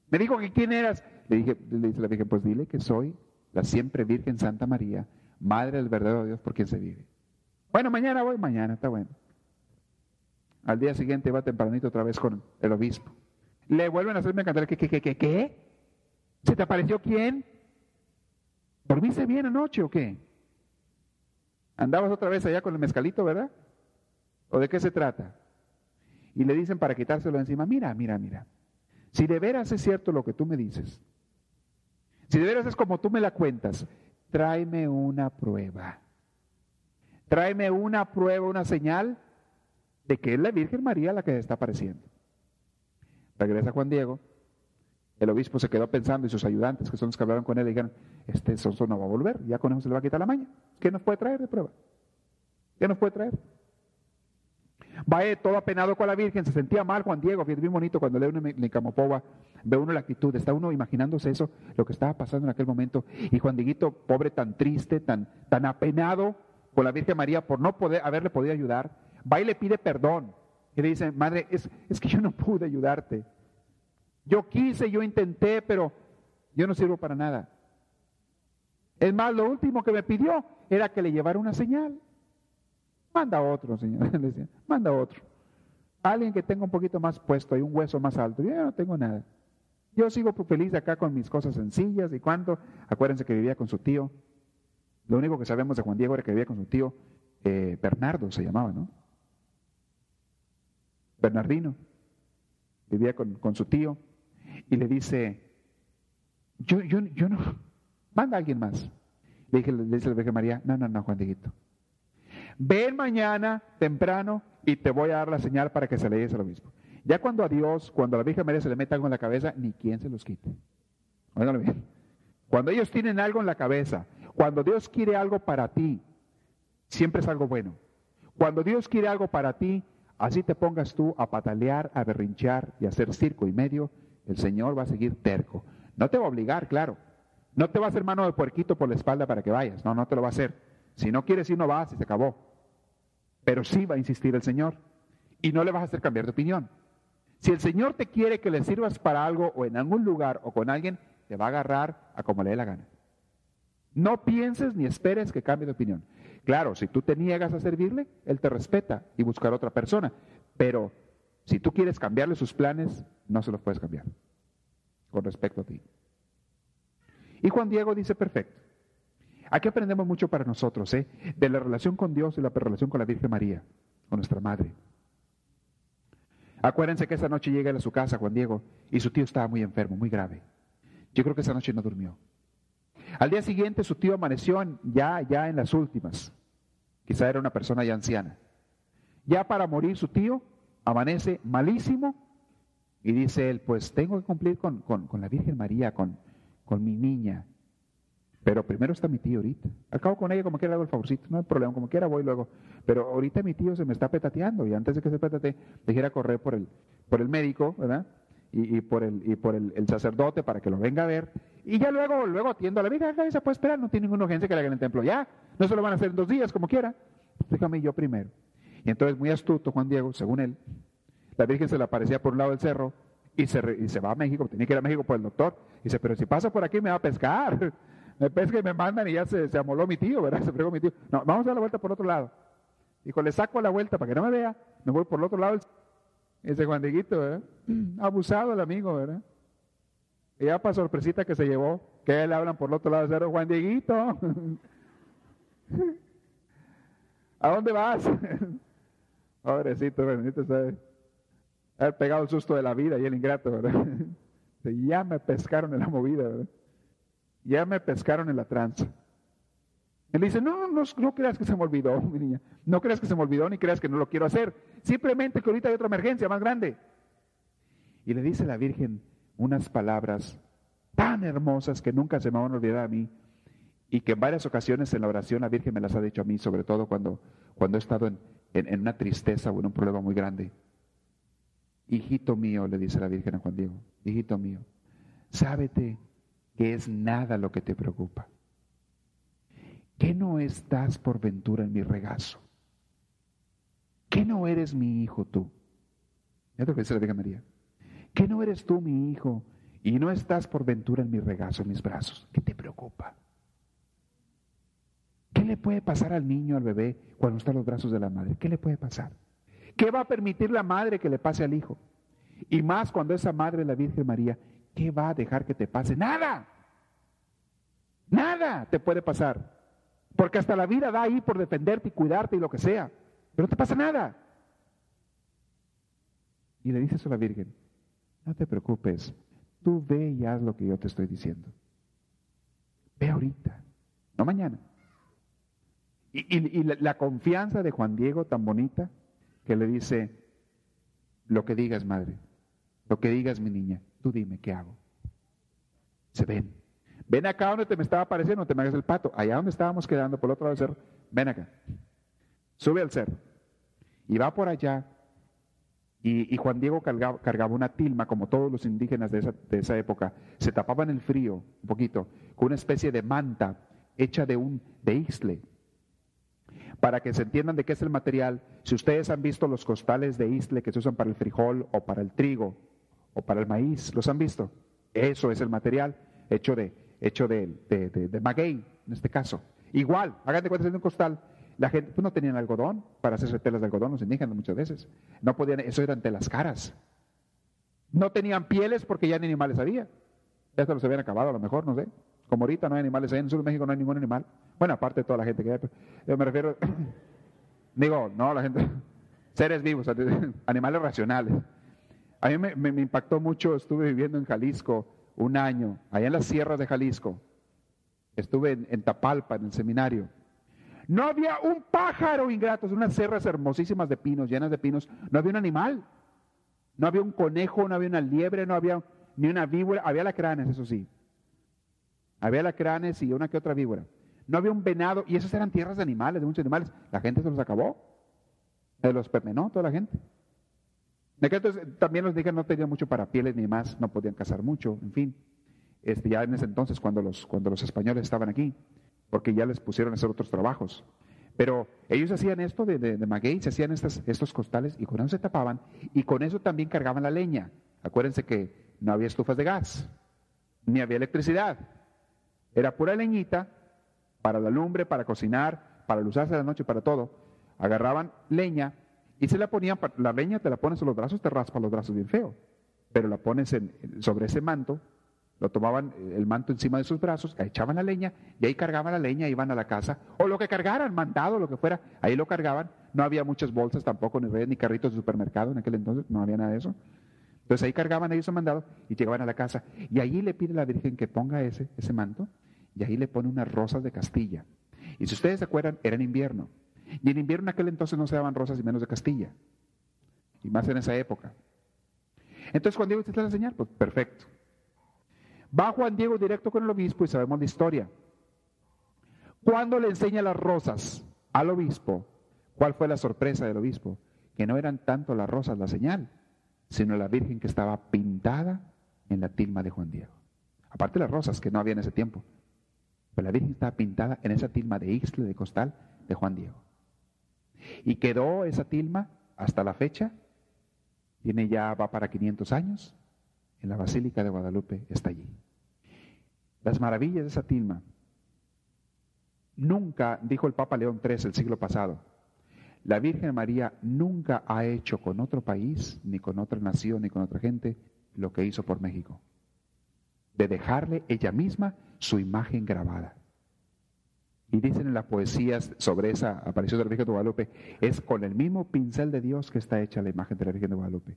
Me dijo que quién eras. Le dije, le dice la Virgen, pues dile que soy la siempre Virgen Santa María, Madre del verdadero Dios por quien se vive. Bueno, mañana voy, mañana, está bueno. Al día siguiente va tempranito otra vez con el obispo. Le vuelven a hacerme cantar, ¿qué, qué, qué, qué, qué? ¿Se te apareció quién? ¿Dormiste bien anoche o qué? Andabas otra vez allá con el mezcalito, ¿verdad? ¿O de qué se trata? Y le dicen para quitárselo encima, mira, mira, mira. Si de veras es cierto lo que tú me dices, si de veras es como tú me la cuentas, tráeme una prueba. Tráeme una prueba, una señal de que es la Virgen María la que está apareciendo. Regresa Juan Diego. El obispo se quedó pensando y sus ayudantes, que son los que hablaron con él, dijeron, este sonso no va a volver, ya con eso se le va a quitar la maña. ¿Qué nos puede traer de prueba? ¿Qué nos puede traer? Va todo apenado con la Virgen, se sentía mal Juan Diego, es bien bonito cuando lee una Nicamopoba, ve uno la actitud, está uno imaginándose eso, lo que estaba pasando en aquel momento, y Juan Dieguito, pobre, tan triste, tan, tan apenado con la Virgen María por no poder, haberle podido ayudar, va y le pide perdón, y le dice, madre, es, es que yo no pude ayudarte, yo quise, yo intenté, pero yo no sirvo para nada. Es más, lo último que me pidió era que le llevara una señal. Manda otro, Señor. [laughs] Le decía, manda otro. Alguien que tenga un poquito más puesto y un hueso más alto. Yo no tengo nada. Yo sigo feliz acá con mis cosas sencillas y cuánto. Acuérdense que vivía con su tío. Lo único que sabemos de Juan Diego era que vivía con su tío eh, Bernardo, se llamaba, ¿no? Bernardino. Vivía con, su tío y le dice, yo, yo, yo no, manda a alguien más. Le, dije, le dice la Virgen María, no, no, no, Juan Dieguito. Ven mañana temprano y te voy a dar la señal para que se le diga al obispo. Ya cuando a Dios, cuando a la Virgen María se le meta algo en la cabeza, ni quien se los quite. Cuando ellos tienen algo en la cabeza, cuando Dios quiere algo para ti, siempre es algo bueno. Cuando Dios quiere algo para ti, así te pongas tú a patalear, a berrinchar y a hacer circo y medio, el Señor va a seguir terco. No te va a obligar, claro. No te va a hacer mano de puerquito por la espalda para que vayas. No, no te lo va a hacer. Si no quieres ir, no vas y se acabó. Pero sí va a insistir el Señor. Y no le vas a hacer cambiar de opinión. Si el Señor te quiere que le sirvas para algo o en algún lugar o con alguien, te va a agarrar a como le dé la gana. No pienses ni esperes que cambie de opinión. Claro, si tú te niegas a servirle, Él te respeta y buscará otra persona. Pero si tú quieres cambiarle sus planes, no se los puedes cambiar con respecto a ti. Y Juan Diego dice, perfecto. Aquí aprendemos mucho para nosotros, ¿eh? De la relación con Dios y la relación con la Virgen María, con nuestra madre. Acuérdense que esa noche llega a su casa Juan Diego y su tío estaba muy enfermo, muy grave. Yo creo que esa noche no durmió. Al día siguiente su tío amaneció ya, ya en las últimas. Quizá era una persona ya anciana. Ya para morir su tío amanece malísimo y dice él, pues tengo que cumplir con, con la Virgen María, con, con mi niña. Pero primero está mi tío ahorita. Acabo con ella como quiera hago el favorcito, no hay problema, como quiera voy luego. Pero ahorita mi tío se me está petateando y antes de que se petate, dejé correr por el, por el médico, ¿verdad? Y, por, el, y por el, sacerdote para que lo venga a ver. Y ya luego, luego atiendo a la vida, se puede esperar, no tiene ninguna urgencia que le hagan el templo ya. No se lo van a hacer en dos días, como quiera. Déjame yo primero. Y entonces, muy astuto, Juan Diego, según él, la Virgen se le aparecía por un lado del cerro y se, y se va a México, tenía que ir a México por el doctor. Y dice, pero si pasa por aquí me va a pescar [laughs] me pesca y me mandan y ya se, se amoló mi tío, ¿verdad? [laughs] Se fregó mi tío. No, vamos a dar la vuelta por otro lado. Dijo, le saco la vuelta para que no me vea, me voy por el otro lado. Ese Juan Dieguito, ¿verdad? Abusado el amigo, ¿verdad? Y ya para sorpresita que se llevó, que le hablan por el otro lado del cerro, Juan Dieguito. [laughs] ¿A dónde vas? [laughs] Pobrecito, bendito sabe. Haber pegado el susto de la vida y el ingrato, ¿verdad? [laughs] ya me pescaron en la movida, ¿verdad? ya me pescaron en la tranza. Él dice, no, no, no creas que se me olvidó, [laughs] mi niña. No creas que se me olvidó ni creas que no lo quiero hacer. Simplemente que ahorita hay otra emergencia más grande. Y le dice la Virgen unas palabras tan hermosas que nunca se me van a olvidar a mí. y que en varias ocasiones en la oración la Virgen me las ha dicho a mí, sobre todo cuando, cuando he estado en, en una tristeza o en un problema muy grande. Hijito mío, le dice la Virgen a Juan Diego, hijito mío, sábete que es nada lo que te preocupa. ¿Qué no estás por ventura en mi regazo? ¿Qué no eres mi hijo tú? Es lo que María. ¿Qué no eres tú mi hijo y no estás por ventura en mi regazo, en mis brazos? ¿Qué te preocupa? ¿Qué le puede pasar al niño, al bebé, cuando está en los brazos de la madre? ¿Qué le puede pasar? ¿Qué va a permitir la madre que le pase al hijo? Y más cuando esa madre, la Virgen María, ¿qué va a dejar que te pase? Nada. Nada te puede pasar. Porque hasta la vida da ahí por defenderte y cuidarte y lo que sea. Pero no te pasa nada. Y le dice eso a la Virgen, no te preocupes, tú ve y haz lo que yo te estoy diciendo. Ve ahorita, no mañana. Y, la, confianza de Juan Diego tan bonita que le dice, lo que digas, madre, lo que digas, mi niña, tú dime, ¿qué hago? Se ven. Ven acá donde te me estaba apareciendo, te me hagas el pato. Allá donde estábamos quedando, por el otro lado del cerro, ven acá. Sube al cerro. Y va por allá. Y, Juan Diego cargaba, una tilma, como todos los indígenas de esa, de esa época. Se tapaban el frío, un poquito, con una especie de manta hecha de un de isle para que se entiendan de qué es el material, si ustedes han visto los costales de isle que se usan para el frijol o para el trigo o para el maíz, ¿los han visto? Eso es el material hecho de, hecho de, de, maguey, en este caso. Igual, hagan de cuenta de un costal. La gente pues, no tenían algodón para hacerse telas de algodón, los indígenas muchas veces. No podían, eso eran telas caras. No tenían pieles porque ya ni animales había. Ya se los habían acabado a lo mejor, no sé. Como ahorita no hay animales, en el sur de México no hay ningún animal. Bueno, aparte de toda la gente que hay, yo me refiero, [coughs] digo, no, la gente, [laughs] seres vivos, [laughs] animales racionales. A mí me, impactó mucho, estuve viviendo en Jalisco un año, allá en las sierras de Jalisco. Estuve en, Tapalpa, en el seminario. No había un pájaro ingrato, unas sierras hermosísimas de pinos, llenas de pinos. No había un animal. No había un conejo, no había una liebre, no había ni una víbora. Había lacranes, eso sí. Había lacranes y una que otra víbora. No había un venado, y esas eran tierras de animales, de muchos animales. La gente se los acabó. Se los permenó toda la gente. Entonces, también los dije no tenían mucho para pieles ni más, no podían cazar mucho, en fin. Este, ya en ese entonces, cuando los, cuando los españoles estaban aquí, porque ya les pusieron a hacer otros trabajos. Pero ellos hacían esto de, de, maguey, se hacían estas, estos costales y con eso se tapaban y con eso también cargaban la leña. Acuérdense que no había estufas de gas, ni había electricidad. Era pura leñita para la lumbre, para cocinar, para usarse la noche, para todo. Agarraban leña y se la ponían, la leña te la pones en los brazos, te raspa los brazos bien feo, pero la pones sobre ese manto, lo tomaban el manto encima de sus brazos, echaban la leña y ahí cargaban la leña, iban a la casa, o lo que cargaran, mandado, lo que fuera, ahí lo cargaban. No había muchas bolsas tampoco, ni redes, ni carritos de supermercado en aquel entonces, no había nada de eso. Entonces ahí cargaban ellos su mandado y llegaban a la casa. Y allí le pide la Virgen que ponga ese, ese manto y ahí le pone unas rosas de Castilla. Y si ustedes se acuerdan, era en invierno. Y en invierno en aquel entonces no se daban rosas y menos de Castilla. Y más en esa época. Entonces Juan Diego, ¿usted está la señal? Pues perfecto. Va Juan Diego directo con el obispo y sabemos la historia. Cuando le enseña las rosas al obispo, ¿cuál fue la sorpresa del obispo? Que no eran tanto las rosas la señal, sino la Virgen que estaba pintada en la tilma de Juan Diego. Aparte las rosas que no había en ese tiempo. Pero la Virgen estaba pintada en esa tilma de Ixtle, de costal, de Juan Diego. Y quedó esa tilma hasta la fecha. Tiene ya, va para 500 años. En la Basílica de Guadalupe está allí. Las maravillas de esa tilma. Nunca, dijo el Papa León III el siglo pasado, la Virgen María nunca ha hecho con otro país, ni con otra nación, ni con otra gente, lo que hizo por México. De dejarle ella misma su imagen grabada. Y dicen en las poesías sobre esa aparición de la Virgen de Guadalupe, es con el mismo pincel de Dios que está hecha la imagen de la Virgen de Guadalupe.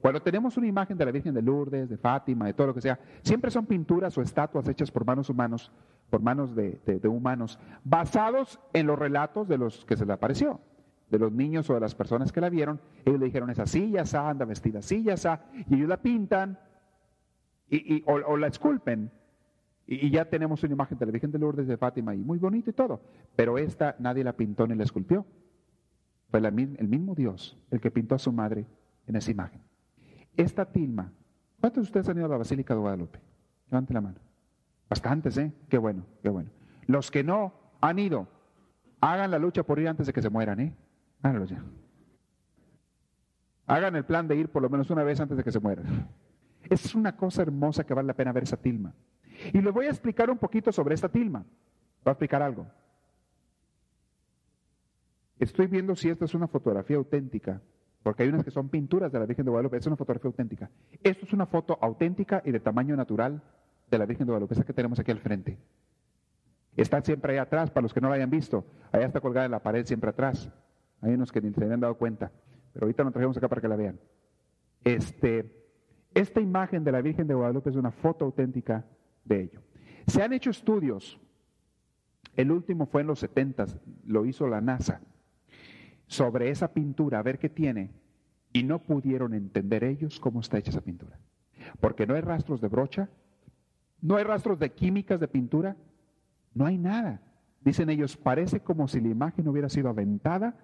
Cuando tenemos una imagen de la Virgen de Lourdes, de Fátima, de todo lo que sea, siempre son pinturas o estatuas hechas por manos humanos, por manos de, humanos, basados en los relatos de los que se le apareció de los niños o de las personas que la vieron, ellos le dijeron, esa silla ya anda vestida así, ya y ellos la pintan y, o, la esculpen Y, ya tenemos una imagen de la Virgen de Lourdes de Fátima y muy bonito y todo. Pero esta nadie la pintó ni la esculpió. Fue el mismo Dios el que pintó a su madre en esa imagen. Esta tilma, ¿cuántos de ustedes han ido a la Basílica de Guadalupe? Levanten la mano. Bastantes, ¿eh? Qué bueno, qué bueno. Los que no han ido, hagan la lucha por ir antes de que se mueran, ¿eh? Háganlo ya. Hagan el plan de ir por lo menos una vez antes de que se mueran. Es una cosa hermosa que vale la pena ver esa tilma. Y les voy a explicar un poquito sobre esta tilma. Voy a explicar algo. Estoy viendo si esta es una fotografía auténtica, porque hay unas que son pinturas de la Virgen de Guadalupe, es una fotografía auténtica. Esto es una foto auténtica y de tamaño natural de la Virgen de Guadalupe, esa que tenemos aquí al frente. Está siempre ahí atrás, para los que no la hayan visto. Allá está colgada en la pared siempre atrás. Hay unos que ni se habían dado cuenta, pero ahorita nos trajimos acá para que la vean. Este, esta imagen de la Virgen de Guadalupe es una foto auténtica de ello. Se han hecho estudios, el último fue en los 70, lo hizo la NASA, sobre esa pintura, a ver qué tiene, y no pudieron entender ellos cómo está hecha esa pintura. Porque no hay rastros de brocha, no hay rastros de químicas de pintura, no hay nada. Dicen ellos, parece como si la imagen hubiera sido aventada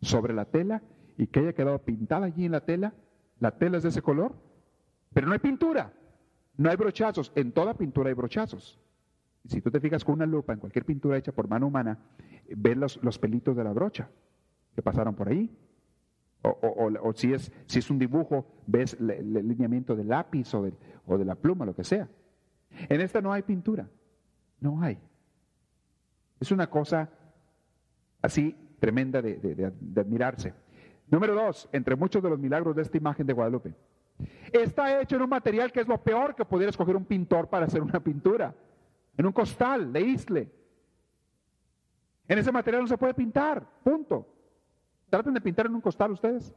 sobre la tela y que haya quedado pintada allí en la tela. La tela es de ese color, pero no hay pintura. No hay brochazos. En toda pintura hay brochazos. Si tú te fijas con una lupa en cualquier pintura hecha por mano humana, ves los, pelitos de la brocha que pasaron por ahí. O, si, es, si es un dibujo, ves el, lineamiento del lápiz o, o de la pluma, lo que sea. En esta no hay pintura. No hay. Es una cosa así tremenda de, de, admirarse. Número dos, entre muchos de los milagros de esta imagen de Guadalupe, Está hecho en un material que es lo peor que pudiera escoger un pintor para hacer una pintura. En un costal de isle. En ese material no se puede pintar. Punto. Traten de pintar en un costal ustedes.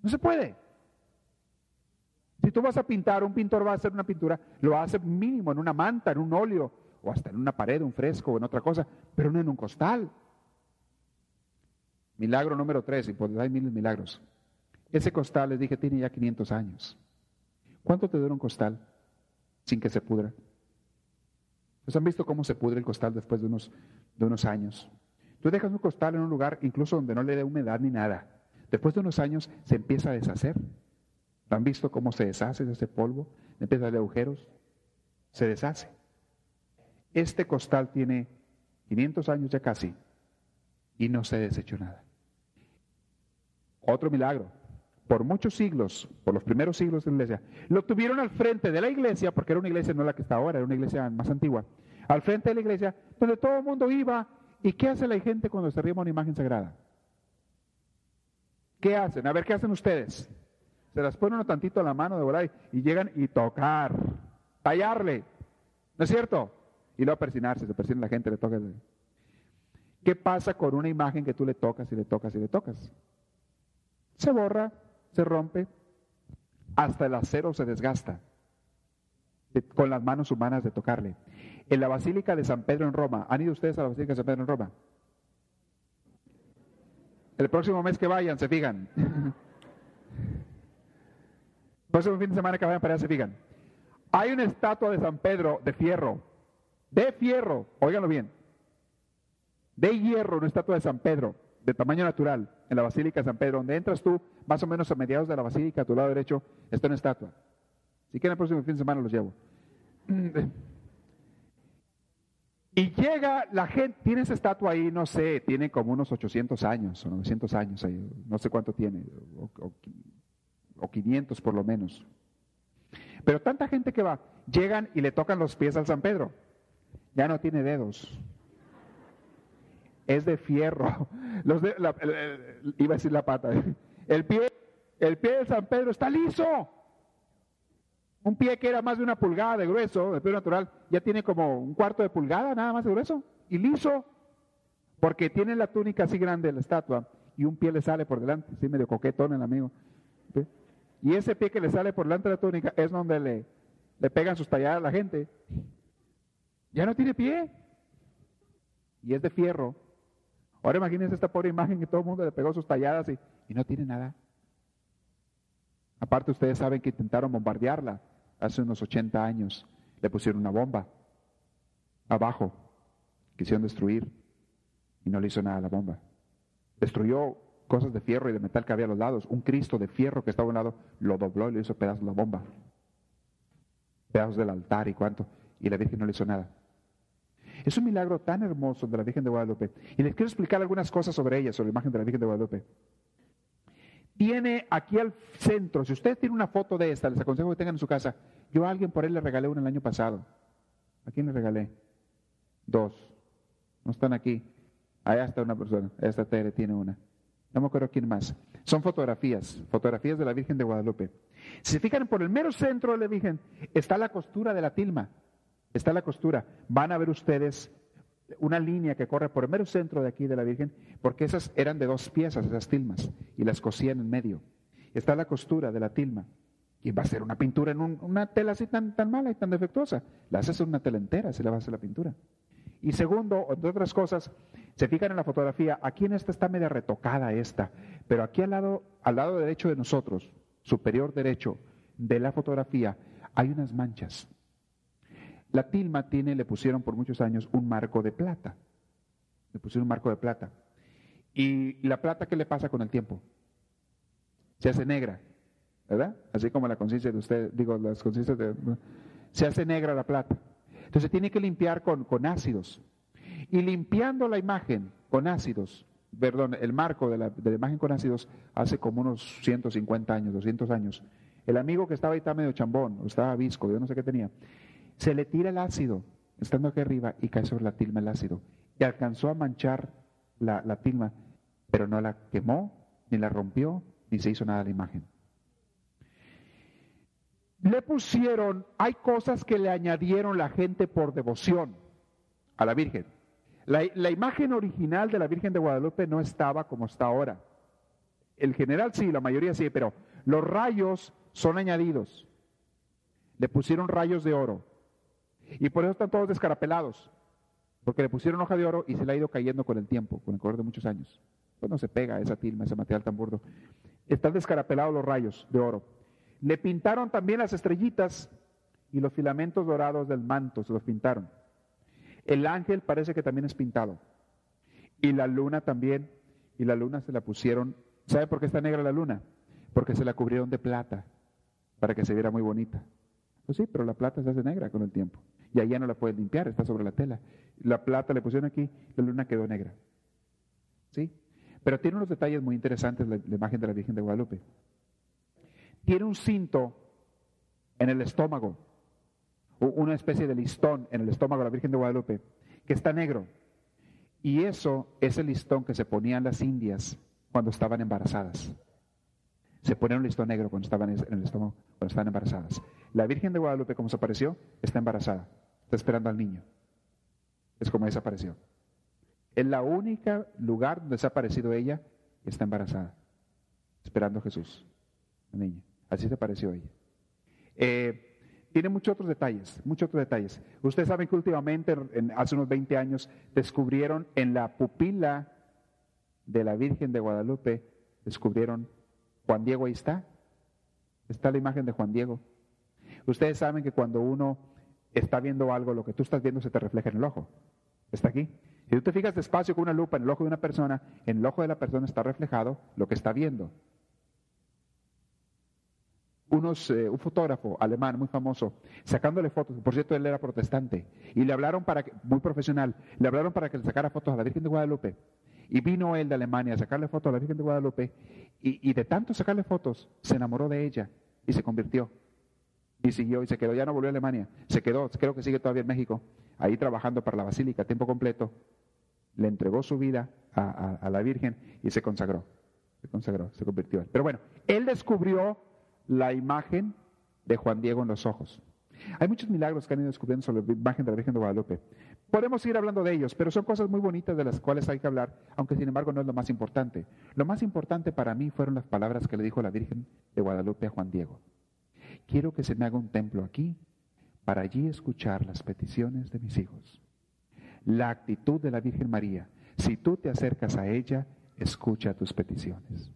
No se puede. Si tú vas a pintar, un pintor va a hacer una pintura, lo hace mínimo en una manta, en un óleo, o hasta en una pared, un fresco o en otra cosa, pero no en un costal. Milagro número tres, y pues hay miles milagros. Ese costal, les dije, tiene ya 500 años. ¿Cuánto te dura un costal sin que se pudra? ¿Pues han visto cómo se pudre el costal después de unos, de unos años? Tú dejas un costal en un lugar incluso donde no le dé humedad ni nada. Después de unos años se empieza a deshacer. ¿Han visto cómo se deshace de ese polvo? Empieza a darle agujeros. Se deshace. Este costal tiene 500 años ya casi y no se ha deshecho nada. Otro milagro por muchos siglos, por los primeros siglos de la iglesia, lo tuvieron al frente de la iglesia, porque era una iglesia no la que está ahora, era una iglesia más antigua, al frente de la iglesia, donde todo el mundo iba. ¿Y qué hace la gente cuando se arriba una imagen sagrada? ¿Qué hacen? A ver, ¿qué hacen ustedes? Se las ponen un tantito a la mano de volar y llegan y tocar, tallarle, ¿no es cierto? Y luego persinarse, se persina la gente, le toca. ¿Qué pasa con una imagen que tú le tocas y le tocas y le tocas? Se borra, se rompe, hasta el acero se desgasta con las manos humanas de tocarle. En la Basílica de San Pedro en Roma, ¿han ido ustedes a la Basílica de San Pedro en Roma? El próximo mes que vayan, se fijan. El [laughs] próximo fin de semana que vayan para allá, se fijan. Hay una estatua de San Pedro de fierro, de fierro, óiganlo bien, de hierro, una estatua de San Pedro, de tamaño natural, en la Basílica de San Pedro, donde entras tú, más o menos a mediados de la Basílica, a tu lado derecho, está una estatua. Si quieren el próximo fin de semana los llevo. [clears throat] Y llega la gente, tiene esa estatua ahí, no sé, tiene como unos 800 años o 900 años, no sé cuánto tiene, o, o 500 por lo menos. Pero tanta gente que va, llegan y le tocan los pies al San Pedro. Ya no tiene dedos es de fierro. [laughs] Los iba a decir la pata. [laughs] El pie, el pie de San Pedro está liso. Un pie que era más de una pulgada de grueso, de pie natural, ya tiene como un cuarto de pulgada nada más de grueso y liso. Porque tiene la túnica así grande la estatua y un pie le sale por delante, así medio coquetón el amigo. Y ese pie que le sale por delante de la túnica es donde le, le pegan sus talladas a la gente. Ya no tiene pie. Y es de fierro. Ahora imagínense esta pobre imagen que todo el mundo le pegó sus talladas y, no tiene nada. Aparte ustedes saben que intentaron bombardearla hace unos 80 años. le pusieron una bomba abajo, quisieron destruir y no le hizo nada la bomba. Destruyó cosas de fierro y de metal que había a los lados. Un Cristo de fierro que estaba a un lado lo dobló y le hizo pedazos la bomba. Pedazos del altar y cuánto. Y la Virgen no le hizo nada. Es un milagro tan hermoso de la Virgen de Guadalupe. Y les quiero explicar algunas cosas sobre ella, sobre la imagen de la Virgen de Guadalupe. Tiene aquí al centro, si usted tiene una foto de esta, les aconsejo que tengan en su casa. Yo a alguien por él le regalé una el año pasado. ¿A quién le regalé? Dos. No están aquí. Allá está una persona. Esta Tere tiene una. No me acuerdo quién más. Son fotografías, fotografías de la Virgen de Guadalupe. Si se fijan por el mero centro de la Virgen, está la costura de la tilma. Está la costura. Van a ver ustedes una línea que corre por el mero centro de aquí de la Virgen, porque esas eran de dos piezas, esas tilmas, y las cosían en medio. Está la costura de la tilma. Y va a ser una pintura en una tela así tan, tan mala y tan defectuosa. La haces en una tela entera, se le va a hacer la pintura. Y segundo, entre otras cosas, se fijan en la fotografía, aquí en esta está media retocada esta, pero aquí al lado, al lado derecho de nosotros, superior derecho de la fotografía, hay unas manchas. La tilma tiene, le pusieron por muchos años un marco de plata. Le pusieron un marco de plata. ¿Y la plata qué le pasa con el tiempo? Se hace negra, ¿verdad? Así como la conciencia de usted, digo, las conciencias de... Se hace negra la plata. Entonces tiene que limpiar con, con ácidos. Y limpiando la imagen con ácidos, perdón, el marco de la, de la, imagen con ácidos hace como unos 150 años, 200 años. El amigo que estaba ahí estaba medio chambón, o estaba visco, yo no sé qué tenía. Se le tira el ácido, estando aquí arriba, y cae sobre la tilma el ácido. Y alcanzó a manchar la, tilma, pero no la quemó, ni la rompió, ni se hizo nada a la imagen. Le pusieron, hay cosas que le añadieron la gente por devoción a la Virgen. La, la, imagen original de la Virgen de Guadalupe no estaba como está ahora. El general sí, la mayoría sí, pero los rayos son añadidos. Le pusieron rayos de oro. Y por eso están todos descarapelados. Porque le pusieron hoja de oro y se le ha ido cayendo con el tiempo, con el correr de muchos años. Pues no se pega esa tilma, ese material tan burdo. Están descarapelados los rayos de oro. Le pintaron también las estrellitas y los filamentos dorados del manto, se los pintaron. El ángel parece que también es pintado. Y la luna también. Y la luna se la pusieron. ¿Sabe por qué está negra la luna? Porque se la cubrieron de plata, para que se viera muy bonita. Pues sí, pero la plata se hace negra con el tiempo. Y allá no la pueden limpiar, está sobre la tela. La plata le pusieron aquí, la luna quedó negra. ¿Sí? Pero tiene unos detalles muy interesantes la, la imagen de la Virgen de Guadalupe. Tiene un cinto en el estómago, una especie de listón en el estómago de la Virgen de Guadalupe, que está negro. Y eso es el listón que se ponían las indias cuando estaban embarazadas. Se ponían un listón negro cuando estaban en el estómago, cuando estaban embarazadas. La Virgen de Guadalupe, como se apareció, está embarazada. Está esperando al niño. Es como desapareció. Es la única lugar donde se ha aparecido ella está embarazada. Esperando a Jesús, la niña. Así se apareció ella. Eh, tiene muchos otros detalles, muchos otros detalles. Ustedes saben que últimamente, en, hace unos 20 años, descubrieron en la pupila de la Virgen de Guadalupe, descubrieron Juan Diego ahí está. Está la imagen de Juan Diego. Ustedes saben que cuando uno está viendo algo, lo que tú estás viendo se te refleja en el ojo. Está aquí. Si tú te fijas despacio con una lupa en el ojo de una persona, en el ojo de la persona está reflejado lo que está viendo unos, eh, un fotógrafo alemán muy famoso, sacándole fotos, por cierto él era protestante, y le hablaron para que, muy profesional, le hablaron para que le sacara fotos a la Virgen de Guadalupe. Y vino él de Alemania a sacarle fotos a la Virgen de Guadalupe, y, y de tanto sacarle fotos, se enamoró de ella y se convirtió. Y siguió y se quedó, ya no volvió a Alemania, se quedó, creo que sigue todavía en México, ahí trabajando para la Basílica a tiempo completo. Le entregó su vida a, a, la Virgen y se consagró. Se consagró, se convirtió. Pero bueno, él descubrió la imagen de Juan Diego en los ojos. Hay muchos milagros que han ido descubriendo sobre la imagen de la Virgen de Guadalupe. Podemos seguir hablando de ellos, pero son cosas muy bonitas de las cuales hay que hablar, aunque sin embargo no es lo más importante. Lo más importante para mí fueron las palabras que le dijo la Virgen de Guadalupe a Juan Diego. Quiero que se me haga un templo aquí para allí escuchar las peticiones de mis hijos. La actitud de la Virgen María, si tú te acercas a ella, escucha tus peticiones.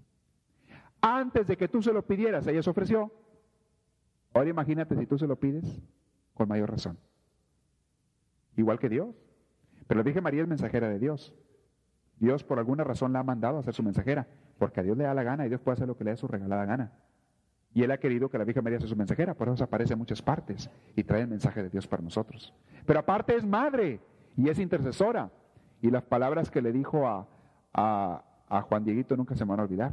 Antes de que tú se lo pidieras, ella se ofreció. Ahora imagínate si tú se lo pides, con mayor razón. Igual que Dios. Pero la Virgen María es mensajera de Dios. Dios por alguna razón la ha mandado a ser su mensajera, porque a Dios le da la gana y Dios puede hacer lo que le dé su regalada gana. Y Él ha querido que la Virgen María sea su mensajera, por eso aparece en muchas partes y trae el mensaje de Dios para nosotros. Pero aparte es madre y es intercesora. Y las palabras que le dijo a, a, Juan Dieguito nunca se van a olvidar.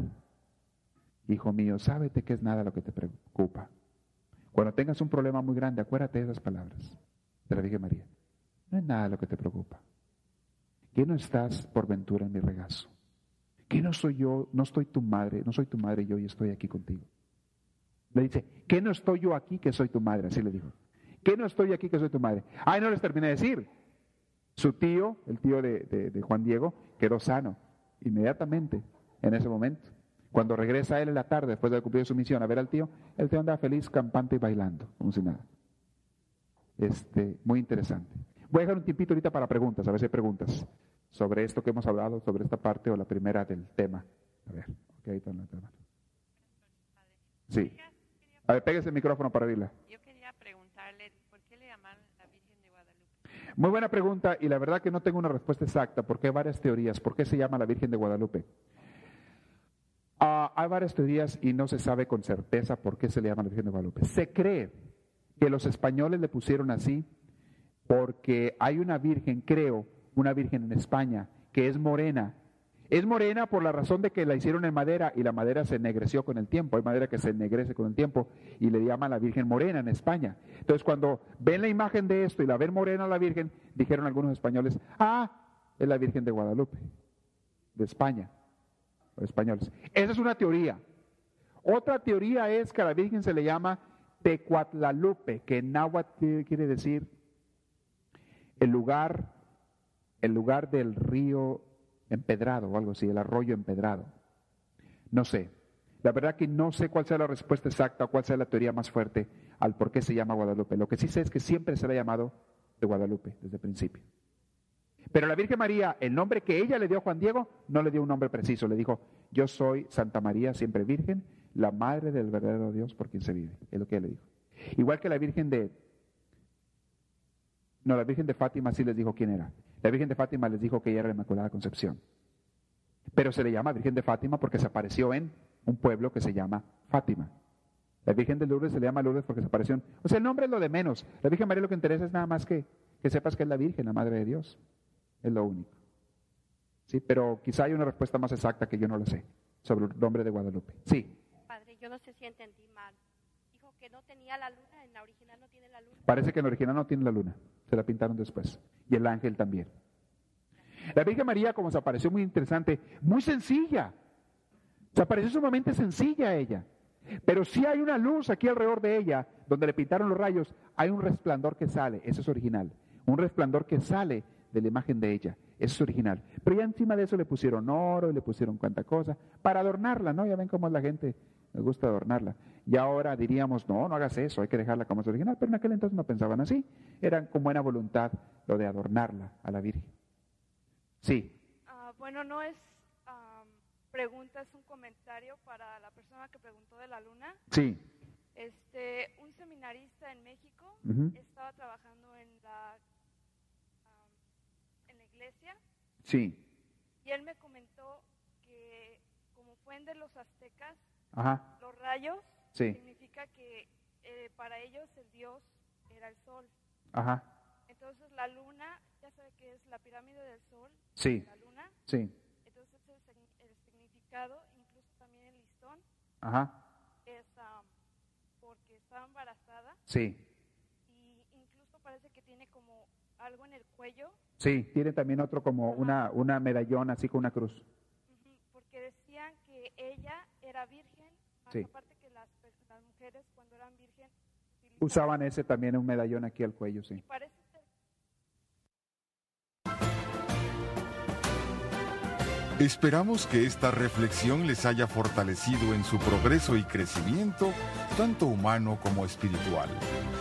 Hijo mío, sábete que es nada lo que te preocupa. Cuando tengas un problema muy grande, acuérdate de esas palabras de la Virgen María. No es nada lo que te preocupa. ¿Qué no estás por ventura en mi regazo? ¿Qué no soy yo, no estoy tu madre, no soy tu madre yo y estoy aquí contigo? Le dice, ¿qué no estoy yo aquí que soy tu madre? Así le dijo. ¿Qué no estoy aquí que soy tu madre? Ay, no les terminé de decir. Su tío, el tío de Juan Diego, quedó sano inmediatamente en ese momento. Cuando regresa él en la tarde, después de cumplir su misión, a ver al tío, el tío anda feliz, campante y bailando, como si nada. Este, muy interesante. Voy a dejar un tiempito ahorita para preguntas, a ver si hay preguntas sobre esto que hemos hablado, sobre esta parte o la primera del tema. A ver, ok, ahí está la Sí. A ver, pégase el micrófono para oírla. Yo quería preguntarle, ¿por qué le llaman la Virgen de Guadalupe? Muy buena pregunta y la verdad que no tengo una respuesta exacta porque hay varias teorías. ¿Por qué se llama la Virgen de Guadalupe? Ah, hay varias teorías y no se sabe con certeza por qué se le llama la Virgen de Guadalupe. Se cree que los españoles le pusieron así porque hay una virgen, creo, una virgen en España, que es morena. Es morena por la razón de que la hicieron en madera y la madera se ennegreció con el tiempo. Hay madera que se ennegrece con el tiempo y le llaman la Virgen Morena en España. Entonces, cuando ven la imagen de esto y la ven morena la Virgen, dijeron algunos españoles, ah, es la Virgen de Guadalupe, de España españoles. Esa es una teoría. Otra teoría es que a la Virgen se le llama Tecuatlalupe, que en náhuatl quiere decir el lugar, el lugar del río empedrado o algo así, el arroyo empedrado. No sé. La verdad que no sé cuál sea la respuesta exacta o cuál sea la teoría más fuerte al por qué se llama Guadalupe. Lo que sí sé es que siempre se le ha llamado de Guadalupe desde el principio. Pero la Virgen María, el nombre que ella le dio a Juan Diego, no le dio un nombre preciso. Le dijo, yo soy Santa María, siempre Virgen, la Madre del verdadero Dios por quien se vive. Es lo que ella le dijo. Igual que la Virgen de... No, la Virgen de Fátima sí les dijo quién era. La Virgen de Fátima les dijo que ella era la Inmaculada Concepción. Pero se le llama Virgen de Fátima porque se apareció en un pueblo que se llama Fátima. La Virgen de Lourdes se le llama Lourdes porque se apareció en... O sea, el nombre es lo de menos. La Virgen María lo que interesa es nada más que, que sepas que es la Virgen, la Madre de Dios. Es lo único. Sí, pero quizá hay una respuesta más exacta que yo no lo sé sobre el nombre de Guadalupe. Sí. Padre, yo no sé si entendí mal. Dijo que no tenía la luna, en la original no tiene la luna. Parece que en la original no tiene la luna. Se la pintaron después. Y el ángel también. La Virgen María, como se apareció muy interesante, muy sencilla. Se apareció sumamente sencilla ella. Pero si hay una luz aquí alrededor de ella, donde le pintaron los rayos, hay un resplandor que sale, eso es original. Un resplandor que sale de la imagen de ella. Eso es original. Pero ya encima de eso le pusieron oro y le pusieron cuanta cosa para adornarla, ¿no? Ya ven cómo la gente le gusta adornarla. Y ahora diríamos, no, no hagas eso, hay que dejarla como es original. Pero en aquel entonces no pensaban así. Eran con buena voluntad lo de adornarla a la Virgen. Sí. Ah, bueno, no es pregunta, es un comentario para la persona que preguntó de la luna. Sí. Este, un seminarista en México estaba trabajando en la iglesia. Sí. Y él me comentó que como fue de los aztecas, los rayos significa que eh, para ellos el dios era el sol. Ajá. Entonces la luna, ya sabe que es la pirámide del sol, sí. la luna. Sí. Entonces el, el significado, incluso también el listón, Ajá. es um, porque estaba embarazada. Sí. Y incluso parece que tiene como algo en el cuello. Sí, tiene también otro como una, una medallón así con una cruz. Porque decían que ella era virgen, sí. aparte que las, las, mujeres cuando eran virgen usaban ese también un medallón aquí al cuello, sí. Esperamos que esta reflexión les haya fortalecido en su progreso y crecimiento, tanto humano como espiritual.